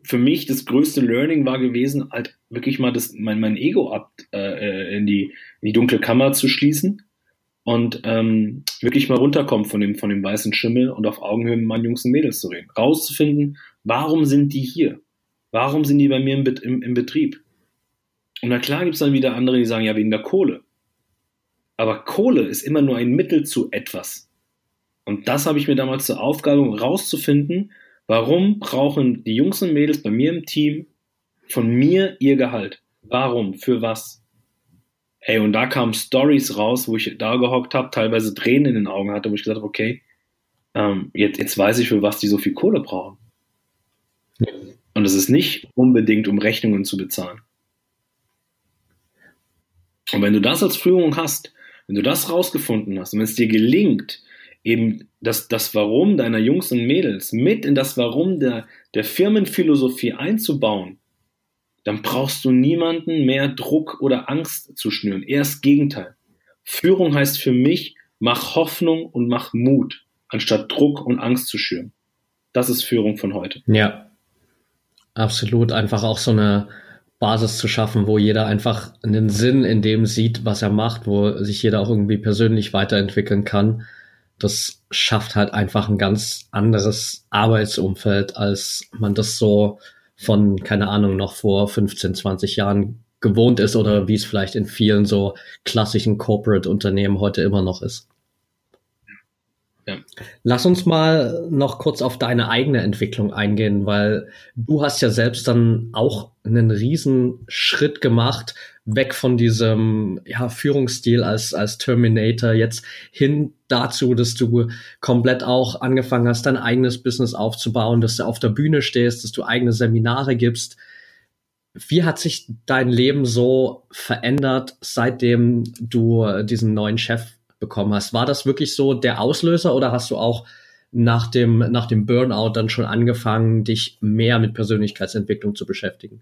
für mich das größte Learning war gewesen, halt wirklich mal das, mein, mein Ego ab äh, in, die, in die dunkle Kammer zu schließen und ähm, wirklich mal runterkommen von dem, von dem weißen Schimmel und auf Augenhöhe mit meinen Jungs und Mädels zu reden. Rauszufinden, warum sind die hier? Warum sind die bei mir im, im, im Betrieb? Und na klar gibt es dann wieder andere, die sagen, ja, wegen der Kohle. Aber Kohle ist immer nur ein Mittel zu etwas. Und das habe ich mir damals zur Aufgabe, rauszufinden, Warum brauchen die Jungs und Mädels bei mir im Team von mir ihr Gehalt? Warum? Für was? Ey, und da kamen Stories raus, wo ich da gehockt habe, teilweise Tränen in den Augen hatte, wo ich gesagt habe, okay, ähm, jetzt, jetzt weiß ich, für was die so viel Kohle brauchen. Und es ist nicht unbedingt, um Rechnungen zu bezahlen. Und wenn du das als Führung hast, wenn du das rausgefunden hast und wenn es dir gelingt, eben das, das Warum deiner Jungs und Mädels mit in das Warum der, der Firmenphilosophie einzubauen, dann brauchst du niemanden mehr Druck oder Angst zu schnüren. Eher das Gegenteil. Führung heißt für mich, mach Hoffnung und mach Mut, anstatt Druck und Angst zu schüren. Das ist Führung von heute. Ja, absolut. Einfach auch so eine Basis zu schaffen, wo jeder einfach einen Sinn in dem sieht, was er macht, wo sich jeder auch irgendwie persönlich weiterentwickeln kann das schafft halt einfach ein ganz anderes Arbeitsumfeld, als man das so von, keine Ahnung, noch vor 15, 20 Jahren gewohnt ist oder wie es vielleicht in vielen so klassischen Corporate-Unternehmen heute immer noch ist. Lass uns mal noch kurz auf deine eigene Entwicklung eingehen, weil du hast ja selbst dann auch einen riesen Schritt gemacht, weg von diesem ja, Führungsstil als, als Terminator, jetzt hin dazu, dass du komplett auch angefangen hast, dein eigenes Business aufzubauen, dass du auf der Bühne stehst, dass du eigene Seminare gibst. Wie hat sich dein Leben so verändert, seitdem du diesen neuen Chef bekommen hast. War das wirklich so der Auslöser oder hast du auch nach dem, nach dem Burnout dann schon angefangen, dich mehr mit Persönlichkeitsentwicklung zu beschäftigen?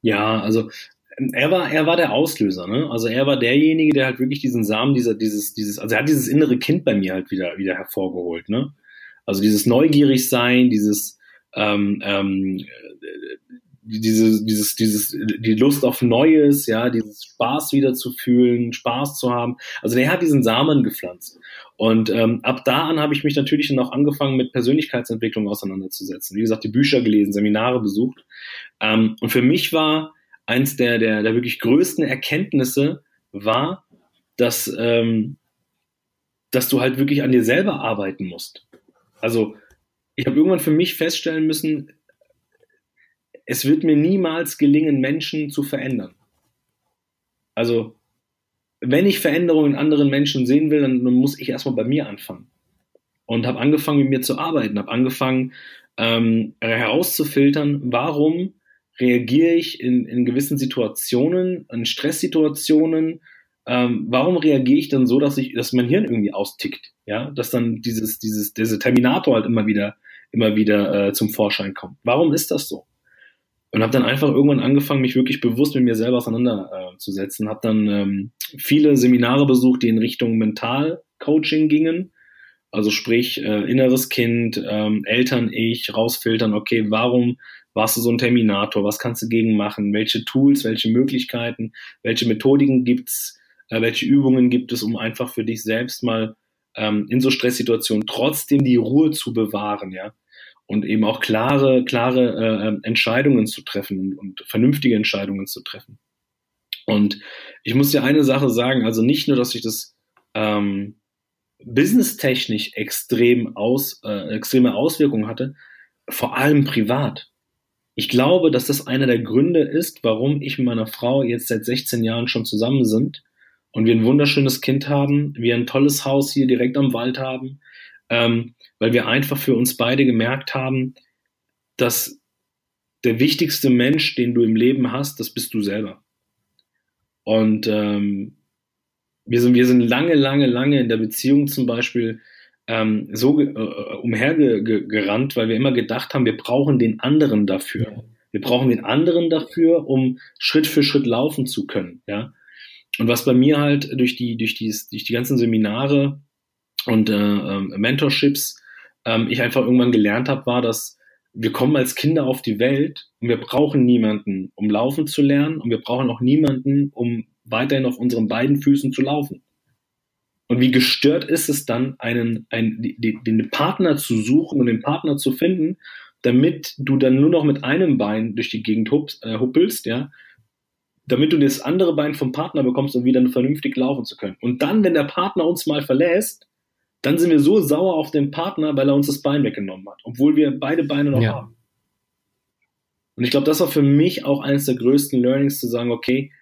Ja, also ähm, er war, er war der Auslöser, ne? Also er war derjenige, der halt wirklich diesen Samen, dieser, dieses, dieses, also er hat dieses innere Kind bei mir halt wieder, wieder hervorgeholt, ne? Also dieses neugierig sein, dieses, ähm, ähm, diese, dieses, dieses, die Lust auf Neues, ja, dieses Spaß wieder zu fühlen, Spaß zu haben. Also der hat diesen Samen gepflanzt. Und ähm, ab da an habe ich mich natürlich dann auch angefangen, mit Persönlichkeitsentwicklung auseinanderzusetzen. Wie gesagt, die Bücher gelesen, Seminare besucht. Ähm, und für mich war eins der, der, der wirklich größten Erkenntnisse war, dass, ähm, dass du halt wirklich an dir selber arbeiten musst. Also ich habe irgendwann für mich feststellen müssen, es wird mir niemals gelingen, Menschen zu verändern. Also, wenn ich Veränderungen in anderen Menschen sehen will, dann, dann muss ich erstmal bei mir anfangen. Und habe angefangen, mit mir zu arbeiten, habe angefangen ähm, herauszufiltern, warum reagiere ich in, in gewissen Situationen, in Stresssituationen, ähm, warum reagiere ich dann so, dass ich, dass mein Hirn irgendwie austickt, ja, dass dann dieses, dieses, dieser Terminator halt immer wieder immer wieder äh, zum Vorschein kommt. Warum ist das so? Und habe dann einfach irgendwann angefangen, mich wirklich bewusst mit mir selber auseinanderzusetzen. Äh, habe dann ähm, viele Seminare besucht, die in Richtung Mentalcoaching gingen. Also sprich, äh, inneres Kind, ähm, Eltern-Ich, rausfiltern, okay, warum warst du so ein Terminator? Was kannst du gegen machen? Welche Tools, welche Möglichkeiten, welche Methodiken gibt's? Äh, welche Übungen gibt es, um einfach für dich selbst mal ähm, in so Stresssituationen trotzdem die Ruhe zu bewahren, ja? Und eben auch klare, klare äh, ähm, Entscheidungen zu treffen und, vernünftige Entscheidungen zu treffen. Und ich muss dir eine Sache sagen, also nicht nur, dass ich das ähm, businesstechnisch extrem aus, äh, extreme Auswirkungen hatte, vor allem privat. Ich glaube, dass das einer der Gründe ist, warum ich mit meiner Frau jetzt seit 16 Jahren schon zusammen sind und wir ein wunderschönes Kind haben, wir ein tolles Haus hier direkt am Wald haben, ähm, weil wir einfach für uns beide gemerkt haben, dass der wichtigste Mensch, den du im Leben hast, das bist du selber. Und ähm, wir sind, wir sind lange, lange, lange in der Beziehung zum Beispiel ähm, so äh, umhergerannt, weil wir immer gedacht haben, wir brauchen den anderen dafür. Wir brauchen den anderen dafür, um Schritt für Schritt laufen zu können. Ja. Und was bei mir halt durch die, durch die, durch die ganzen Seminare und äh, äh, Mentorships ähm, ich einfach irgendwann gelernt habe, war, dass wir kommen als Kinder auf die Welt und wir brauchen niemanden, um laufen zu lernen und wir brauchen auch niemanden, um weiterhin auf unseren beiden Füßen zu laufen. Und wie gestört ist es dann, einen, einen, den Partner zu suchen und den Partner zu finden, damit du dann nur noch mit einem Bein durch die Gegend äh, huppelst, ja, damit du das andere Bein vom Partner bekommst, um wieder vernünftig laufen zu können. Und dann, wenn der Partner uns mal verlässt, dann sind wir so sauer auf den Partner, weil er uns das Bein weggenommen hat, obwohl wir beide Beine noch ja. haben. Und ich glaube, das war für mich auch eines der größten Learnings zu sagen, okay,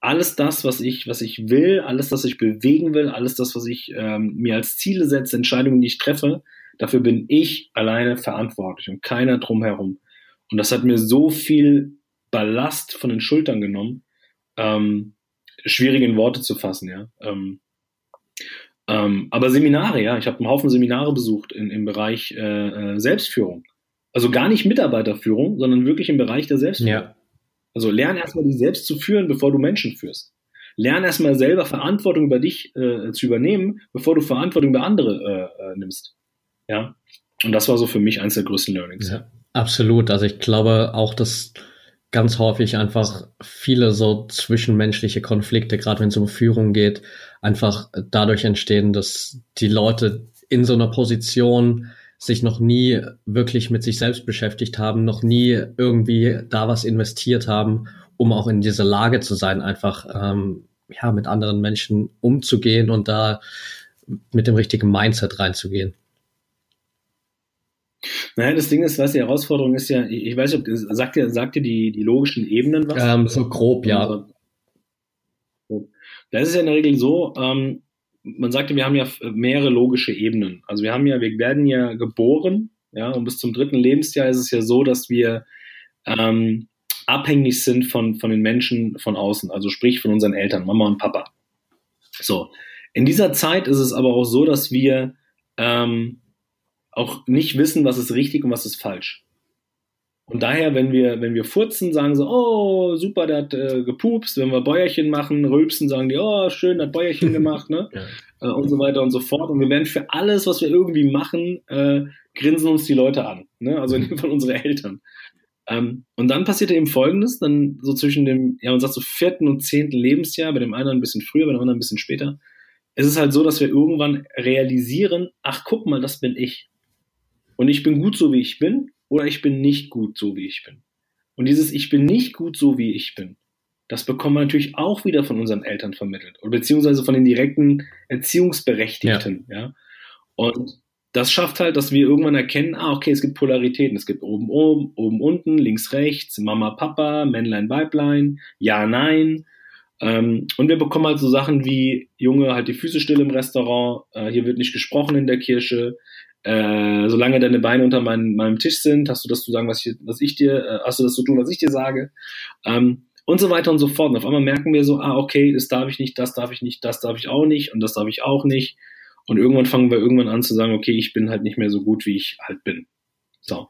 alles das, was ich, was ich will, alles, was ich bewegen will, alles das, was ich ähm, mir als Ziele setze, Entscheidungen, die ich treffe, dafür bin ich alleine verantwortlich und keiner drumherum. Und das hat mir so viel Ballast von den Schultern genommen, ähm, schwierig in Worte zu fassen, ja. Ähm, ähm, aber Seminare, ja, ich habe einen Haufen Seminare besucht in, im Bereich äh, äh Selbstführung. Also gar nicht Mitarbeiterführung, sondern wirklich im Bereich der Selbstführung. Ja. Also lern erstmal dich selbst zu führen, bevor du Menschen führst. Lern erstmal selber Verantwortung über dich äh, zu übernehmen, bevor du Verantwortung über andere äh, äh, nimmst. Ja. Und das war so für mich eins der größten Learnings. Ja, absolut. Also ich glaube auch, dass ganz häufig einfach viele so zwischenmenschliche Konflikte, gerade wenn es um Führung geht, einfach dadurch entstehen, dass die Leute in so einer Position sich noch nie wirklich mit sich selbst beschäftigt haben, noch nie irgendwie da was investiert haben, um auch in dieser Lage zu sein, einfach ähm, ja mit anderen Menschen umzugehen und da mit dem richtigen Mindset reinzugehen. Naja, das Ding ist, was die Herausforderung ist ja, ich weiß nicht, sagt ihr, sagt ihr die, die logischen Ebenen was? Ähm, so grob, ja. Da ist es ja in der Regel so, ähm, man sagte, wir haben ja mehrere logische Ebenen. Also wir haben ja, wir werden ja geboren, ja, und bis zum dritten Lebensjahr ist es ja so, dass wir ähm, abhängig sind von, von den Menschen von außen, also sprich von unseren Eltern, Mama und Papa. So. In dieser Zeit ist es aber auch so, dass wir ähm, auch nicht wissen, was ist richtig und was ist falsch. Und daher, wenn wir, wenn wir furzen, sagen sie, oh, super, der hat äh, gepupst. Wenn wir Bäuerchen machen, rülpsen, sagen die, oh, schön, der hat Bäuerchen [LAUGHS] gemacht, ne? ja. äh, und so weiter und so fort. Und wir werden für alles, was wir irgendwie machen, äh, grinsen uns die Leute an. Ne? Also in dem [LAUGHS] Fall unsere Eltern. Ähm, und dann passiert eben Folgendes, dann so zwischen dem, ja, man sagt so vierten und zehnten Lebensjahr, bei dem einen ein bisschen früher, bei dem anderen ein bisschen später. Es ist halt so, dass wir irgendwann realisieren, ach, guck mal, das bin ich. Und ich bin gut so, wie ich bin oder ich bin nicht gut so, wie ich bin. Und dieses Ich bin nicht gut so, wie ich bin, das bekommen wir natürlich auch wieder von unseren Eltern vermittelt oder beziehungsweise von den direkten Erziehungsberechtigten. Ja. ja? Und das schafft halt, dass wir irgendwann erkennen, ah, okay, es gibt Polaritäten. Es gibt oben, oben, oben, unten, links, rechts, Mama, Papa, Männlein, Weiblein, ja, nein. Ähm, und wir bekommen halt so Sachen wie, Junge, halt die Füße still im Restaurant, äh, hier wird nicht gesprochen in der Kirche, äh, solange deine Beine unter mein, meinem Tisch sind, hast du das zu sagen, was ich, was ich dir, äh, hast du das zu tun, was ich dir sage, ähm, und so weiter und so fort. Und auf einmal merken wir so, ah, okay, das darf ich nicht, das darf ich nicht, das darf ich auch nicht und das darf ich auch nicht. Und irgendwann fangen wir irgendwann an zu sagen, okay, ich bin halt nicht mehr so gut, wie ich halt bin. So.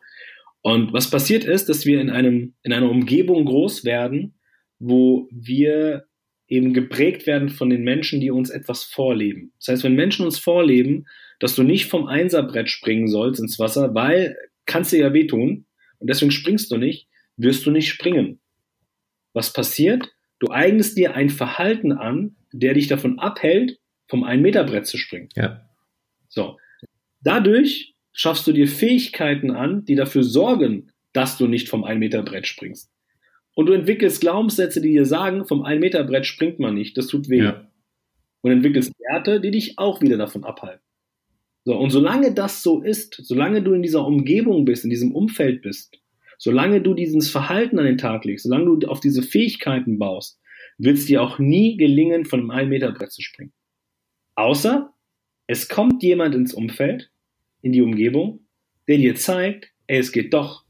Und was passiert ist, dass wir in einem, in einer Umgebung groß werden, wo wir eben geprägt werden von den Menschen, die uns etwas vorleben. Das heißt, wenn Menschen uns vorleben, dass du nicht vom Einserbrett springen sollst ins Wasser, weil kannst dir ja wehtun und deswegen springst du nicht, wirst du nicht springen. Was passiert? Du eignest dir ein Verhalten an, der dich davon abhält, vom Ein-Meter-Brett zu springen. Ja. So. Dadurch schaffst du dir Fähigkeiten an, die dafür sorgen, dass du nicht vom Ein-Meter-Brett springst. Und du entwickelst Glaubenssätze, die dir sagen, vom 1-Meter-Brett springt man nicht, das tut weh. Ja. Und entwickelst Werte, die dich auch wieder davon abhalten. So, und solange das so ist, solange du in dieser Umgebung bist, in diesem Umfeld bist, solange du dieses Verhalten an den Tag legst, solange du auf diese Fähigkeiten baust, wird es dir auch nie gelingen, von einem 1-Meter-Brett zu springen. Außer es kommt jemand ins Umfeld, in die Umgebung, der dir zeigt, ey, es geht doch.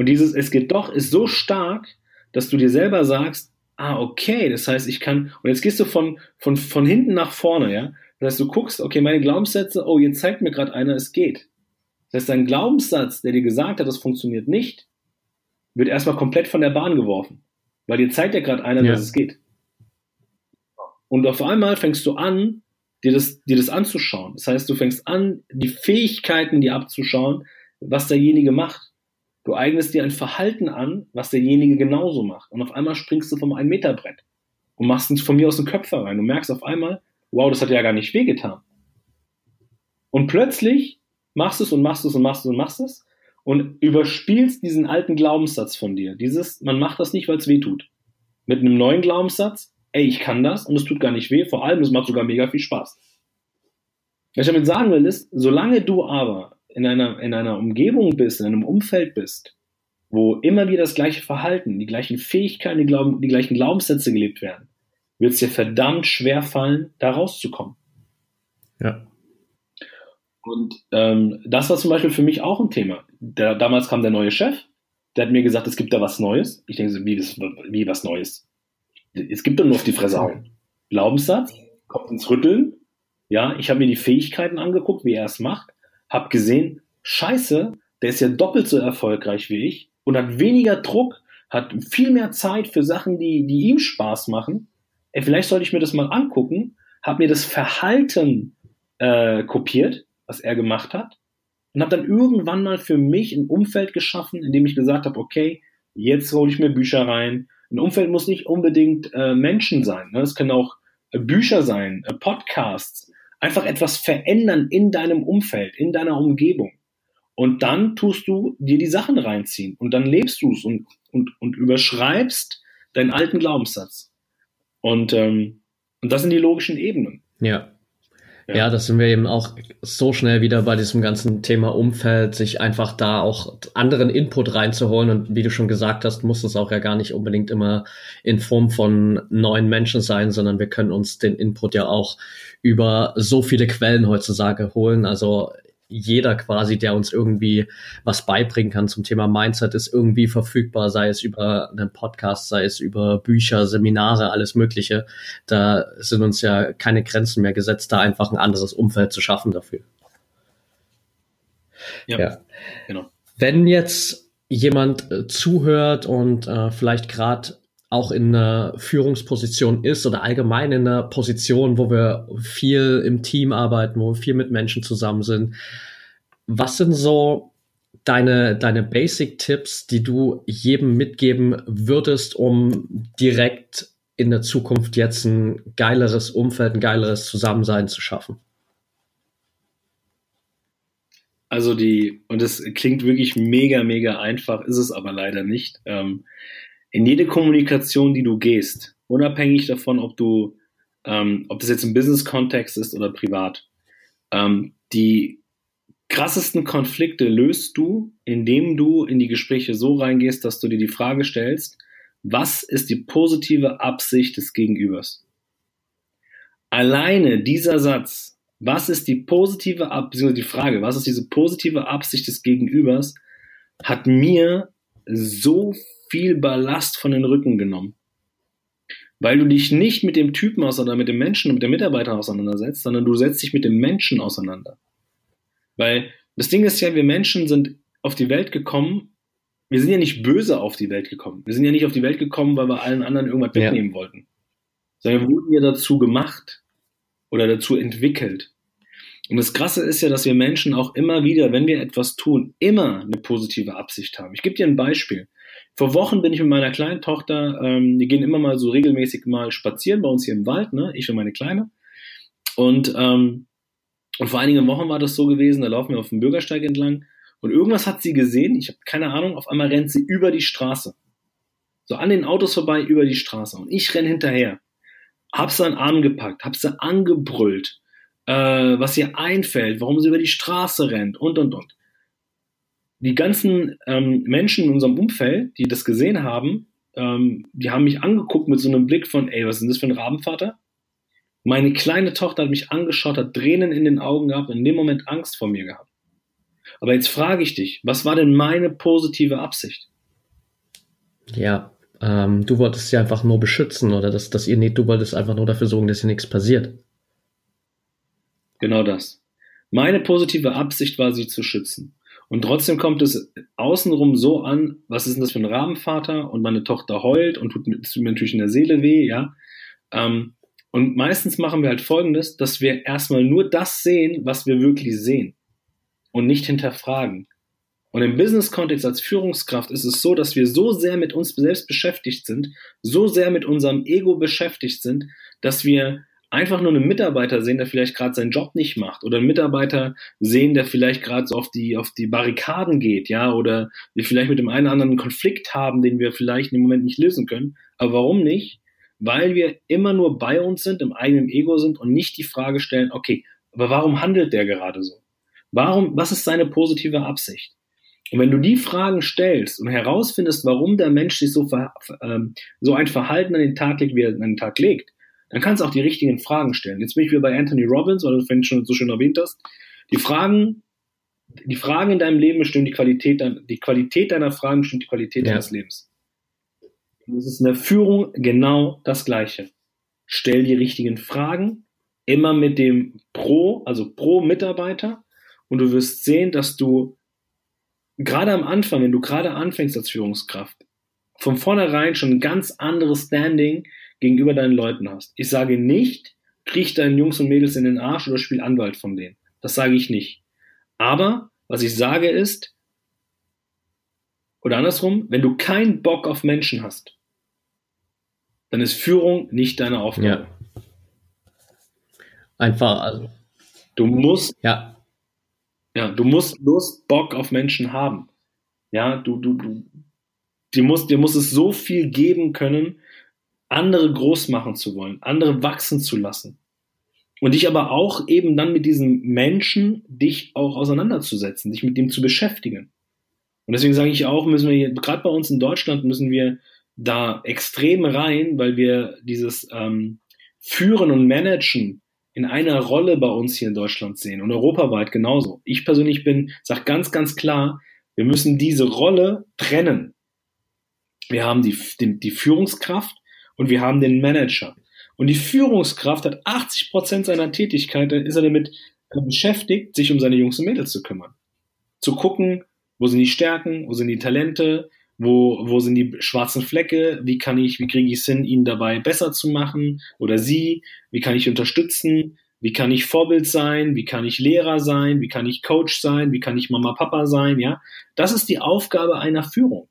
Und dieses Es geht doch ist so stark, dass du dir selber sagst, ah, okay, das heißt, ich kann, und jetzt gehst du von, von, von hinten nach vorne, ja. Das heißt, du guckst, okay, meine Glaubenssätze, oh, jetzt zeigt mir gerade einer, es geht. Das heißt, dein Glaubenssatz, der dir gesagt hat, das funktioniert nicht, wird erstmal komplett von der Bahn geworfen. Weil dir zeigt ja gerade einer, ja. dass es geht. Und auf einmal fängst du an, dir das, dir das anzuschauen. Das heißt, du fängst an, die Fähigkeiten dir abzuschauen, was derjenige macht. Du eignest dir ein Verhalten an, was derjenige genauso macht. Und auf einmal springst du vom 1-Meter-Brett und machst es von mir aus den Köpfer rein. Du merkst auf einmal, wow, das hat ja gar nicht wehgetan. Und plötzlich machst du es und machst es und machst es und machst es und überspielst diesen alten Glaubenssatz von dir. Dieses, man macht das nicht, weil es weh tut. Mit einem neuen Glaubenssatz, ey, ich kann das und es tut gar nicht weh, vor allem, es macht sogar mega viel Spaß. Was ich damit sagen will, ist, solange du aber in einer, in einer Umgebung bist, in einem Umfeld bist, wo immer wieder das gleiche Verhalten, die gleichen Fähigkeiten, die, Glauben, die gleichen Glaubenssätze gelebt werden, wird es dir verdammt schwer fallen, da rauszukommen. Ja. Und ähm, das war zum Beispiel für mich auch ein Thema. Der, damals kam der neue Chef, der hat mir gesagt, es gibt da was Neues. Ich denke so, wie, wie was Neues? Es gibt doch nur auf die Fresse hauen. Glaubenssatz, kommt ins Rütteln. Ja, ich habe mir die Fähigkeiten angeguckt, wie er es macht habe gesehen, scheiße, der ist ja doppelt so erfolgreich wie ich und hat weniger Druck, hat viel mehr Zeit für Sachen, die, die ihm Spaß machen. Ey, vielleicht sollte ich mir das mal angucken, habe mir das Verhalten äh, kopiert, was er gemacht hat und habe dann irgendwann mal für mich ein Umfeld geschaffen, in dem ich gesagt habe, okay, jetzt hole ich mir Bücher rein. Ein Umfeld muss nicht unbedingt äh, Menschen sein. Ne? Es können auch äh, Bücher sein, äh, Podcasts, einfach etwas verändern in deinem Umfeld, in deiner Umgebung. Und dann tust du dir die Sachen reinziehen und dann lebst du es und, und, und überschreibst deinen alten Glaubenssatz. Und, ähm, und das sind die logischen Ebenen. Ja. Ja. ja, das sind wir eben auch so schnell wieder bei diesem ganzen Thema Umfeld, sich einfach da auch anderen Input reinzuholen. Und wie du schon gesagt hast, muss es auch ja gar nicht unbedingt immer in Form von neuen Menschen sein, sondern wir können uns den Input ja auch über so viele Quellen heutzutage holen. Also jeder quasi, der uns irgendwie was beibringen kann zum Thema Mindset, ist irgendwie verfügbar, sei es über einen Podcast, sei es über Bücher, Seminare, alles Mögliche. Da sind uns ja keine Grenzen mehr gesetzt, da einfach ein anderes Umfeld zu schaffen dafür. Ja, ja. genau. Wenn jetzt jemand äh, zuhört und äh, vielleicht gerade auch in einer Führungsposition ist oder allgemein in einer Position, wo wir viel im Team arbeiten, wo wir viel mit Menschen zusammen sind. Was sind so deine, deine Basic-Tipps, die du jedem mitgeben würdest, um direkt in der Zukunft jetzt ein geileres Umfeld, ein geileres Zusammensein zu schaffen? Also die, und es klingt wirklich mega, mega einfach, ist es aber leider nicht. Ähm, in jede Kommunikation, die du gehst, unabhängig davon, ob du, ähm, ob das jetzt im Business-Kontext ist oder privat, ähm, die krassesten Konflikte löst du, indem du in die Gespräche so reingehst, dass du dir die Frage stellst, was ist die positive Absicht des Gegenübers? Alleine dieser Satz, was ist die positive Absicht, die Frage, was ist diese positive Absicht des Gegenübers, hat mir so viel Ballast von den Rücken genommen. Weil du dich nicht mit dem Typen auseinander, mit dem Menschen, mit dem Mitarbeiter auseinandersetzt, sondern du setzt dich mit dem Menschen auseinander. Weil Das Ding ist ja, wir Menschen sind auf die Welt gekommen. Wir sind ja nicht böse auf die Welt gekommen. Wir sind ja nicht auf die Welt gekommen, weil wir allen anderen irgendwas ja. wegnehmen wollten. Sondern wir wurden ja dazu gemacht oder dazu entwickelt. Und das Krasse ist ja, dass wir Menschen auch immer wieder, wenn wir etwas tun, immer eine positive Absicht haben. Ich gebe dir ein Beispiel. Vor Wochen bin ich mit meiner kleinen Tochter, ähm, die gehen immer mal so regelmäßig mal spazieren bei uns hier im Wald, ne? ich und meine Kleine. Und, ähm, und vor einigen Wochen war das so gewesen, da laufen wir auf dem Bürgersteig entlang und irgendwas hat sie gesehen, ich habe keine Ahnung, auf einmal rennt sie über die Straße. So an den Autos vorbei, über die Straße. Und ich renn hinterher. Hab sie an den Arm gepackt, hab sie angebrüllt, äh, was ihr einfällt, warum sie über die Straße rennt und und und die ganzen ähm, Menschen in unserem Umfeld, die das gesehen haben, ähm, die haben mich angeguckt mit so einem Blick von, ey, was ist denn das für ein Rabenvater? Meine kleine Tochter hat mich angeschaut, hat Tränen in den Augen gehabt und in dem Moment Angst vor mir gehabt. Aber jetzt frage ich dich, was war denn meine positive Absicht? Ja, ähm, du wolltest sie einfach nur beschützen oder dass, dass ihr nicht, du wolltest einfach nur dafür sorgen, dass ihr nichts passiert. Genau das. Meine positive Absicht war, sie zu schützen. Und trotzdem kommt es außenrum so an, was ist denn das für ein Rahmenvater? Und meine Tochter heult und tut, tut mir natürlich in der Seele weh, ja. Ähm, und meistens machen wir halt folgendes, dass wir erstmal nur das sehen, was wir wirklich sehen und nicht hinterfragen. Und im Business-Kontext als Führungskraft ist es so, dass wir so sehr mit uns selbst beschäftigt sind, so sehr mit unserem Ego beschäftigt sind, dass wir einfach nur einen Mitarbeiter sehen, der vielleicht gerade seinen Job nicht macht oder einen Mitarbeiter sehen, der vielleicht gerade so auf die auf die Barrikaden geht, ja, oder wir vielleicht mit dem einen oder anderen Konflikt haben, den wir vielleicht im Moment nicht lösen können. Aber warum nicht? Weil wir immer nur bei uns sind, im eigenen Ego sind und nicht die Frage stellen, okay, aber warum handelt der gerade so? Warum, was ist seine positive Absicht? Und wenn du die Fragen stellst und herausfindest, warum der Mensch sich so, ähm, so ein Verhalten an den Tag legt, wie er an den Tag legt, dann kannst du auch die richtigen Fragen stellen. Jetzt bin ich wieder bei Anthony Robbins, weil du vorhin schon so schön erwähnt hast. Die Fragen, die Fragen in deinem Leben bestimmen die Qualität, die Qualität deiner Fragen bestimmt die Qualität ja. deines Lebens. Und das ist in der Führung genau das Gleiche. Stell die richtigen Fragen, immer mit dem Pro, also pro Mitarbeiter, und du wirst sehen, dass du gerade am Anfang, wenn du gerade anfängst als Führungskraft, von vornherein schon ein ganz anderes Standing gegenüber deinen Leuten hast. Ich sage nicht, kriech deinen Jungs und Mädels in den Arsch oder spiel Anwalt von denen. Das sage ich nicht. Aber was ich sage ist, oder andersrum, wenn du keinen Bock auf Menschen hast, dann ist Führung nicht deine Aufgabe. Ja. Einfach, also. Du musst, ja. Ja, du musst Lust, Bock auf Menschen haben. Ja, du, du, du, dir muss, dir muss es so viel geben können, andere groß machen zu wollen, andere wachsen zu lassen. Und dich aber auch eben dann mit diesem Menschen dich auch auseinanderzusetzen, dich mit dem zu beschäftigen. Und deswegen sage ich auch, müssen wir hier, gerade bei uns in Deutschland, müssen wir da extrem rein, weil wir dieses ähm, Führen und Managen in einer Rolle bei uns hier in Deutschland sehen und europaweit genauso. Ich persönlich bin, sage ganz, ganz klar, wir müssen diese Rolle trennen. Wir haben die, die, die Führungskraft und wir haben den Manager. Und die Führungskraft hat 80 Prozent seiner Tätigkeit, ist er damit beschäftigt, sich um seine Jungs und Mädels zu kümmern. Zu gucken, wo sind die Stärken, wo sind die Talente, wo, wo sind die schwarzen Flecke, wie kann ich, wie kriege ich es hin, ihn dabei besser zu machen oder sie, wie kann ich unterstützen, wie kann ich Vorbild sein, wie kann ich Lehrer sein, wie kann ich Coach sein, wie kann ich Mama, Papa sein, ja. Das ist die Aufgabe einer Führung.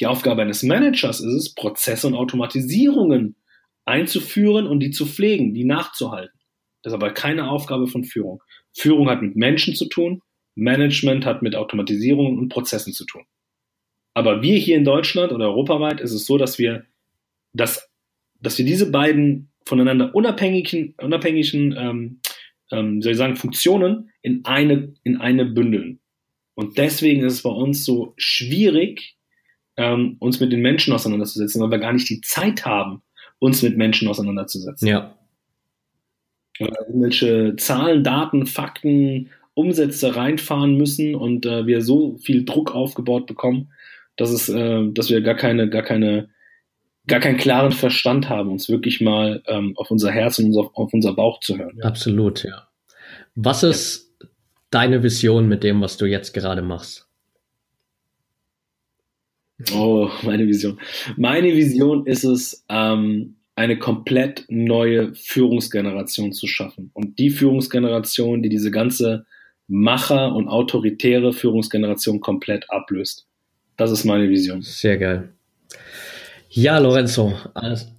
Die Aufgabe eines Managers ist es, Prozesse und Automatisierungen einzuführen und die zu pflegen, die nachzuhalten. Das ist aber keine Aufgabe von Führung. Führung hat mit Menschen zu tun, Management hat mit Automatisierungen und Prozessen zu tun. Aber wir hier in Deutschland oder europaweit ist es so, dass wir, dass, dass wir diese beiden voneinander unabhängigen, unabhängigen ähm, ähm, soll ich sagen, Funktionen in eine, in eine bündeln. Und deswegen ist es bei uns so schwierig, ähm, uns mit den Menschen auseinanderzusetzen, weil wir gar nicht die Zeit haben, uns mit Menschen auseinanderzusetzen. Ja. Weil irgendwelche Zahlen, Daten, Fakten, Umsätze reinfahren müssen und äh, wir so viel Druck aufgebaut bekommen, dass es, äh, dass wir gar keine, gar keine, gar keinen klaren Verstand haben, uns wirklich mal ähm, auf unser Herz und unser, auf unser Bauch zu hören. Absolut, ja. Was ist deine Vision mit dem, was du jetzt gerade machst? Oh, meine Vision. Meine Vision ist es, ähm, eine komplett neue Führungsgeneration zu schaffen. Und die Führungsgeneration, die diese ganze Macher- und autoritäre Führungsgeneration komplett ablöst. Das ist meine Vision. Sehr geil. Ja, Lorenzo. Alles.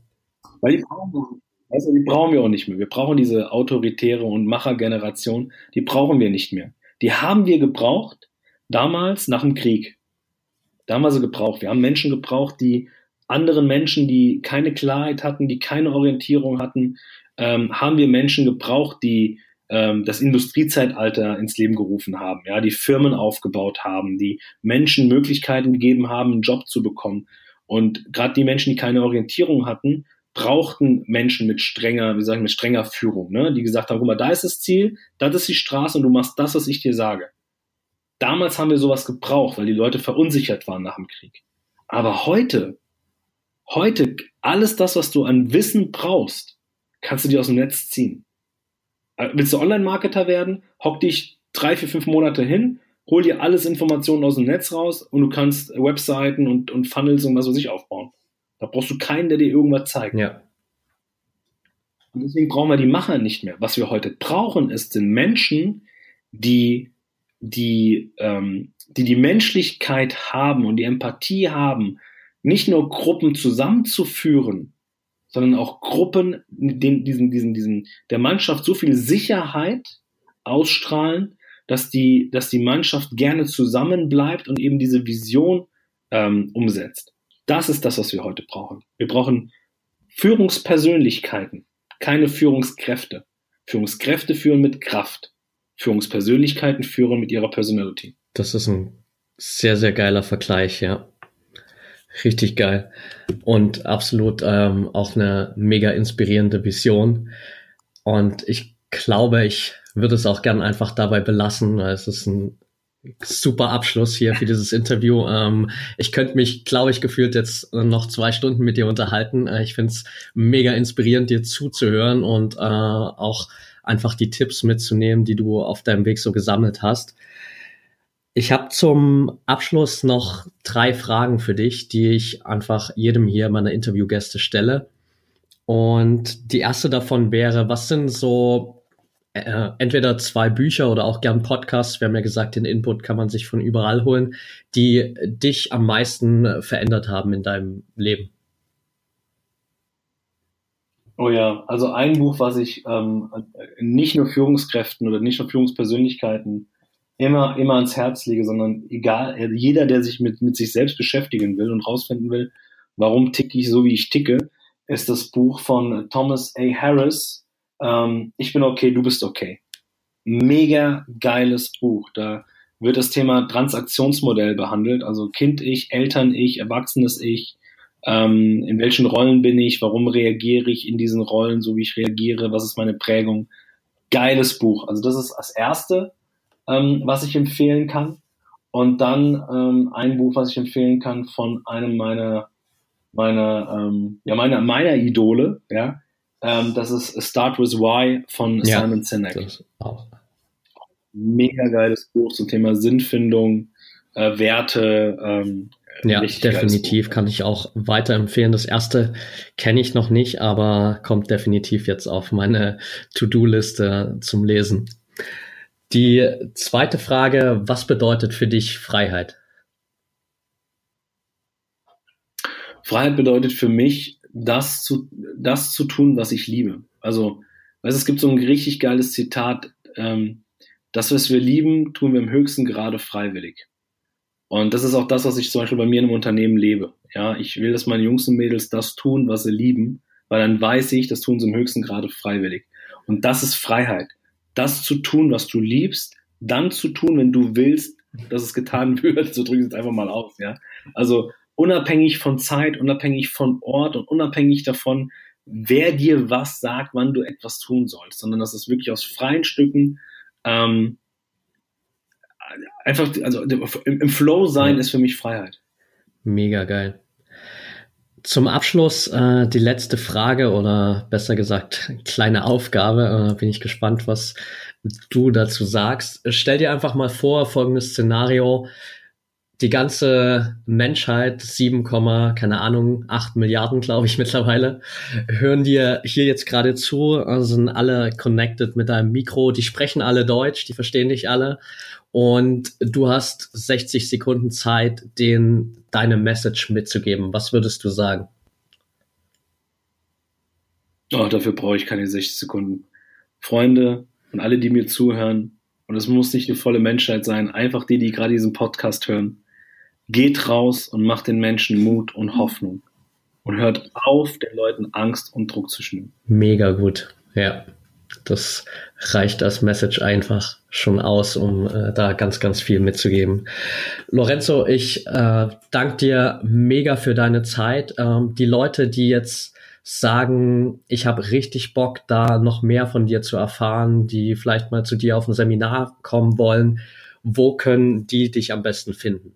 Weil die brauchen, wir, also die brauchen wir auch nicht mehr. Wir brauchen diese autoritäre und Machergeneration, die brauchen wir nicht mehr. Die haben wir gebraucht damals nach dem Krieg. Da haben wir sie gebraucht. Wir haben Menschen gebraucht, die anderen Menschen, die keine Klarheit hatten, die keine Orientierung hatten, ähm, haben wir Menschen gebraucht, die ähm, das Industriezeitalter ins Leben gerufen haben, ja, die Firmen aufgebaut haben, die Menschen Möglichkeiten gegeben haben, einen Job zu bekommen. Und gerade die Menschen, die keine Orientierung hatten, brauchten Menschen mit strenger, wie sagen, mit strenger Führung, ne? die gesagt haben, guck mal, da ist das Ziel, das ist die Straße und du machst das, was ich dir sage. Damals haben wir sowas gebraucht, weil die Leute verunsichert waren nach dem Krieg. Aber heute, heute, alles das, was du an Wissen brauchst, kannst du dir aus dem Netz ziehen. Äh, willst du Online-Marketer werden? Hock dich drei, vier, fünf Monate hin, hol dir alles Informationen aus dem Netz raus und du kannst Webseiten und, und Funnels und was weiß ich aufbauen. Da brauchst du keinen, der dir irgendwas zeigt. Ja. Und deswegen brauchen wir die Macher nicht mehr. Was wir heute brauchen, ist, sind Menschen, die die, ähm, die die Menschlichkeit haben und die Empathie haben, nicht nur Gruppen zusammenzuführen, sondern auch Gruppen, den, diesen, diesen, diesen, der Mannschaft so viel Sicherheit ausstrahlen, dass die, dass die Mannschaft gerne zusammenbleibt und eben diese Vision ähm, umsetzt. Das ist das, was wir heute brauchen. Wir brauchen Führungspersönlichkeiten, keine Führungskräfte. Führungskräfte führen mit Kraft. Führungspersönlichkeiten führen mit ihrer Personality. Das ist ein sehr, sehr geiler Vergleich, ja. Richtig geil. Und absolut ähm, auch eine mega inspirierende Vision. Und ich glaube, ich würde es auch gern einfach dabei belassen. Es ist ein super Abschluss hier für dieses Interview. Ähm, ich könnte mich, glaube ich, gefühlt jetzt noch zwei Stunden mit dir unterhalten. Äh, ich finde es mega inspirierend, dir zuzuhören und äh, auch einfach die Tipps mitzunehmen, die du auf deinem Weg so gesammelt hast. Ich habe zum Abschluss noch drei Fragen für dich, die ich einfach jedem hier meiner Interviewgäste stelle. Und die erste davon wäre, was sind so äh, entweder zwei Bücher oder auch gern Podcasts, wir haben ja gesagt, den Input kann man sich von überall holen, die dich am meisten verändert haben in deinem Leben? Oh ja, also ein Buch, was ich ähm, nicht nur Führungskräften oder nicht nur Führungspersönlichkeiten immer, immer ans Herz lege, sondern egal, äh, jeder, der sich mit, mit sich selbst beschäftigen will und rausfinden will, warum ticke ich so, wie ich ticke, ist das Buch von Thomas A. Harris, ähm, Ich bin okay, du bist okay. Mega geiles Buch. Da wird das Thema Transaktionsmodell behandelt, also Kind-Ich, Eltern-Ich, Erwachsenes-Ich, ähm, in welchen Rollen bin ich, warum reagiere ich in diesen Rollen, so wie ich reagiere, was ist meine Prägung. Geiles Buch. Also das ist das Erste ähm, was ich empfehlen kann. Und dann ähm, ein Buch, was ich empfehlen kann von einem meiner meiner ähm, ja meiner meiner Idole, ja. Ähm, das ist Start with Why von ja, Simon Sinek. Mega geiles Buch zum Thema Sinnfindung, äh, Werte. Ähm, ja, definitiv kann ich auch weiterempfehlen. Das erste kenne ich noch nicht, aber kommt definitiv jetzt auf meine To-Do-Liste zum Lesen. Die zweite Frage, was bedeutet für dich Freiheit? Freiheit bedeutet für mich, das zu, das zu tun, was ich liebe. Also, weißt, es gibt so ein richtig geiles Zitat, ähm, das, was wir lieben, tun wir im höchsten Grade freiwillig. Und das ist auch das, was ich zum Beispiel bei mir in einem Unternehmen lebe. Ja, ich will, dass meine Jungs und Mädels das tun, was sie lieben, weil dann weiß ich, das tun sie im höchsten Grade freiwillig. Und das ist Freiheit das zu tun, was du liebst, dann zu tun, wenn du willst, dass es getan [LAUGHS] wird. So drücke ich es einfach mal aus, ja. Also unabhängig von Zeit, unabhängig von Ort und unabhängig davon, wer dir was sagt, wann du etwas tun sollst, sondern dass es wirklich aus freien Stücken ähm, einfach, also im, Flow sein ist für mich Freiheit. Mega geil. Zum Abschluss äh, die letzte Frage oder besser gesagt [LAUGHS] kleine Aufgabe. Äh, bin ich gespannt, was du dazu sagst. Stell dir einfach mal vor, folgendes Szenario. Die ganze Menschheit, 7, keine Ahnung, 8 Milliarden, glaube ich [LAUGHS] mittlerweile, hören dir hier jetzt gerade zu, also sind alle connected mit deinem Mikro, die sprechen alle Deutsch, die verstehen dich alle und du hast 60 Sekunden Zeit, den deine Message mitzugeben. Was würdest du sagen? Oh, dafür brauche ich keine 60 Sekunden. Freunde und alle, die mir zuhören, und es muss nicht eine volle Menschheit sein, einfach die, die gerade diesen Podcast hören, geht raus und macht den Menschen Mut und Hoffnung. Und hört auf, den Leuten Angst und Druck zu schnüren. Mega gut, ja. Das reicht als Message einfach schon aus, um äh, da ganz, ganz viel mitzugeben. Lorenzo, ich äh, danke dir mega für deine Zeit. Ähm, die Leute, die jetzt sagen, ich habe richtig Bock, da noch mehr von dir zu erfahren, die vielleicht mal zu dir auf ein Seminar kommen wollen, wo können die dich am besten finden?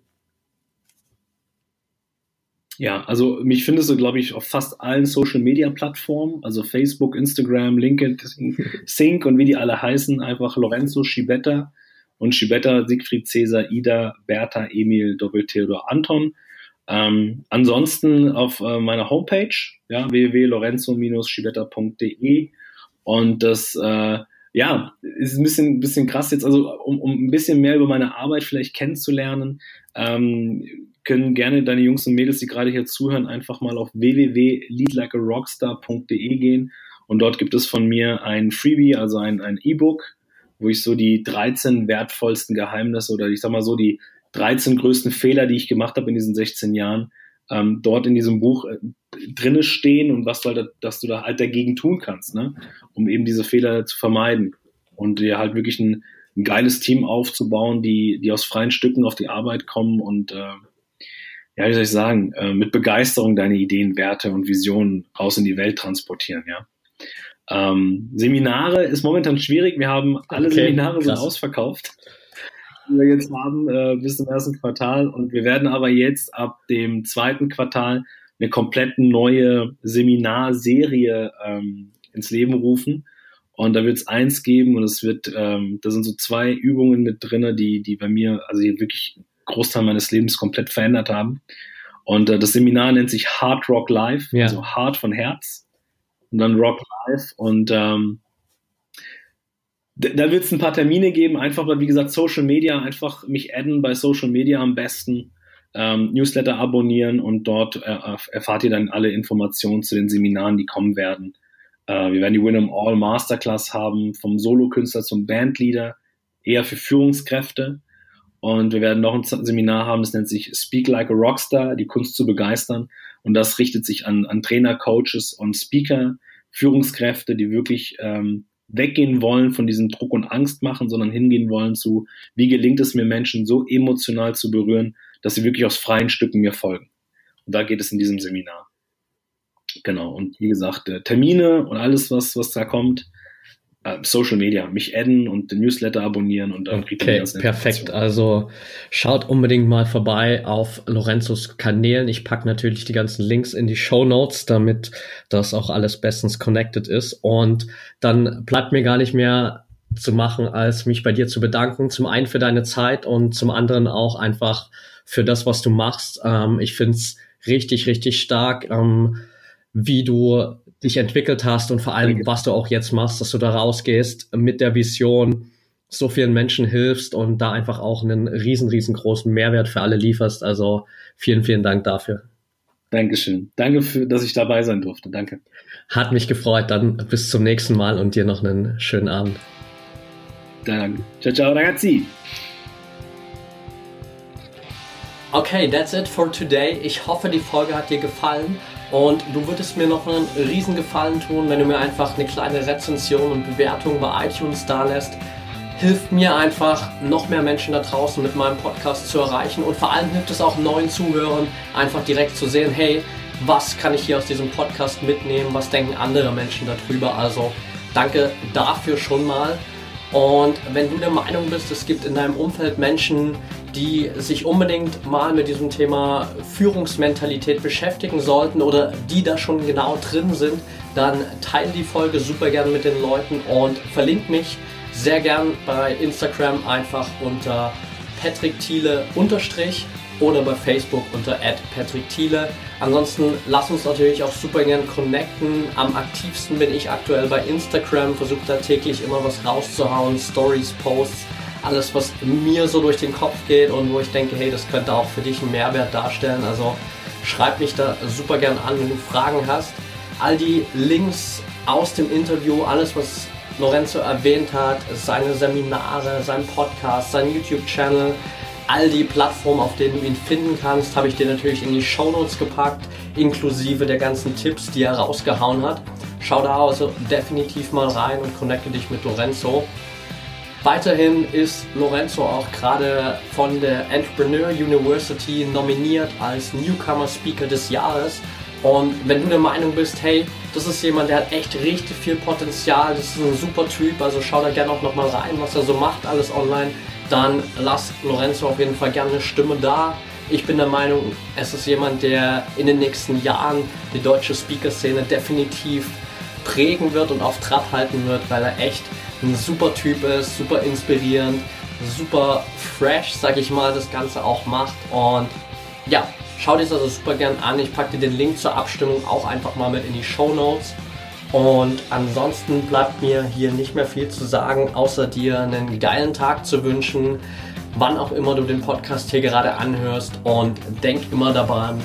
Ja, also mich findest du, glaube ich, auf fast allen Social Media Plattformen, also Facebook, Instagram, LinkedIn, [LAUGHS] Sync und wie die alle heißen, einfach Lorenzo Schibetta. Und Schibetta, Siegfried Cäsar, Ida, Bertha, Emil, Doppel Theodor, Anton. Ähm, ansonsten auf äh, meiner Homepage, ja, www.lorenzo-schibetta.de und das, äh, ja, ist ein bisschen, bisschen krass jetzt, also um, um ein bisschen mehr über meine Arbeit vielleicht kennenzulernen, ähm, können gerne deine Jungs und Mädels, die gerade hier zuhören, einfach mal auf www.leadlikearockstar.de gehen und dort gibt es von mir ein Freebie, also ein, E-Book, wo ich so die 13 wertvollsten Geheimnisse oder ich sag mal so die 13 größten Fehler, die ich gemacht habe in diesen 16 Jahren, ähm, dort in diesem Buch äh, drinne stehen und was du halt, dass du da halt dagegen tun kannst, ne? um eben diese Fehler zu vermeiden und dir halt wirklich ein, ein geiles Team aufzubauen, die, die aus freien Stücken auf die Arbeit kommen und äh, ja, wie soll ich sagen, äh, mit Begeisterung deine Ideen, Werte und Visionen raus in die Welt transportieren, ja. Ähm, Seminare ist momentan schwierig. Wir haben alle okay, Seminare krass. sind ausverkauft, die wir jetzt haben äh, bis zum ersten Quartal. Und wir werden aber jetzt ab dem zweiten Quartal eine komplett neue Seminarserie ähm, ins Leben rufen. Und da wird es eins geben und es wird, ähm, da sind so zwei Übungen mit drinne, die, die bei mir, also die wirklich Großteil meines Lebens komplett verändert haben. Und äh, das Seminar nennt sich Hard Rock Live, ja. also Hard von Herz und dann Rock Live. Und ähm, da wird es ein paar Termine geben, einfach weil, wie gesagt, Social Media, einfach mich adden bei Social Media am besten, ähm, Newsletter abonnieren und dort äh, erfahrt ihr dann alle Informationen zu den Seminaren, die kommen werden. Äh, wir werden die Win 'em All Masterclass haben, vom Solokünstler zum Bandleader, eher für Führungskräfte. Und wir werden noch ein Seminar haben, das nennt sich Speak Like a Rockstar, die Kunst zu begeistern. Und das richtet sich an, an Trainer, Coaches und Speaker, Führungskräfte, die wirklich ähm, weggehen wollen von diesem Druck und Angst machen, sondern hingehen wollen zu, wie gelingt es mir Menschen so emotional zu berühren, dass sie wirklich aus freien Stücken mir folgen. Und da geht es in diesem Seminar. Genau. Und wie gesagt, äh, Termine und alles, was, was da kommt, Social Media, mich adden und den Newsletter abonnieren und dann kriegt okay, perfekt. Also schaut unbedingt mal vorbei auf Lorenzos Kanälen. Ich packe natürlich die ganzen Links in die Show Notes, damit das auch alles bestens connected ist. Und dann bleibt mir gar nicht mehr zu machen, als mich bei dir zu bedanken. Zum einen für deine Zeit und zum anderen auch einfach für das, was du machst. Ähm, ich find's richtig, richtig stark, ähm, wie du dich entwickelt hast und vor allem, was du auch jetzt machst, dass du da rausgehst mit der Vision, so vielen Menschen hilfst und da einfach auch einen riesen, riesengroßen Mehrwert für alle lieferst. Also vielen, vielen Dank dafür. Dankeschön. Danke, für, dass ich dabei sein durfte. Danke. Hat mich gefreut. Dann bis zum nächsten Mal und dir noch einen schönen Abend. Danke. Ciao, ciao, ragazzi. Okay, that's it for today. Ich hoffe, die Folge hat dir gefallen. Und du würdest mir noch einen riesen Gefallen tun, wenn du mir einfach eine kleine Rezension und Bewertung bei iTunes da lässt. Hilft mir einfach, noch mehr Menschen da draußen mit meinem Podcast zu erreichen. Und vor allem hilft es auch neuen Zuhörern, einfach direkt zu sehen, hey, was kann ich hier aus diesem Podcast mitnehmen? Was denken andere Menschen darüber? Also danke dafür schon mal. Und wenn du der Meinung bist, es gibt in deinem Umfeld Menschen, die sich unbedingt mal mit diesem Thema Führungsmentalität beschäftigen sollten oder die da schon genau drin sind, dann teile die Folge super gerne mit den Leuten und verlinke mich sehr gern bei Instagram einfach unter Patrick Thiele unterstrich oder bei Facebook unter Patrick Thiele. Ansonsten lass uns natürlich auch super gern connecten. Am aktivsten bin ich aktuell bei Instagram, versuche da täglich immer was rauszuhauen, Stories, Posts, alles was mir so durch den Kopf geht und wo ich denke, hey, das könnte auch für dich einen Mehrwert darstellen. Also schreib mich da super gern an, wenn du Fragen hast. All die Links aus dem Interview, alles was Lorenzo erwähnt hat, seine Seminare, sein Podcast, sein YouTube-Channel, all die Plattformen, auf denen du ihn finden kannst, habe ich dir natürlich in die Show Notes gepackt, inklusive der ganzen Tipps, die er rausgehauen hat. Schau da also definitiv mal rein und connecte dich mit Lorenzo. Weiterhin ist Lorenzo auch gerade von der Entrepreneur University nominiert als Newcomer Speaker des Jahres. Und wenn du der Meinung bist, hey, das ist jemand, der hat echt richtig viel Potenzial, das ist ein super Typ, also schau da gerne auch nochmal rein, was er so macht, alles online dann lasst Lorenzo auf jeden Fall gerne eine Stimme da. Ich bin der Meinung, es ist jemand, der in den nächsten Jahren die deutsche Speaker-Szene definitiv prägen wird und auf Trab halten wird, weil er echt ein super Typ ist, super inspirierend, super fresh, sag ich mal, das Ganze auch macht. Und ja, schau dir das also super gern an. Ich packe dir den Link zur Abstimmung auch einfach mal mit in die Show Notes. Und ansonsten bleibt mir hier nicht mehr viel zu sagen, außer dir einen geilen Tag zu wünschen, wann auch immer du den Podcast hier gerade anhörst. Und denk immer daran,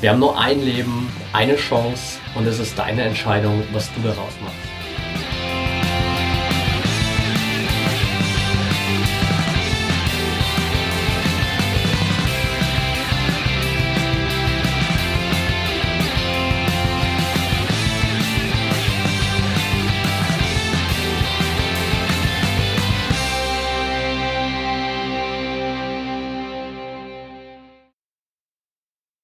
wir haben nur ein Leben, eine Chance und es ist deine Entscheidung, was du daraus machst.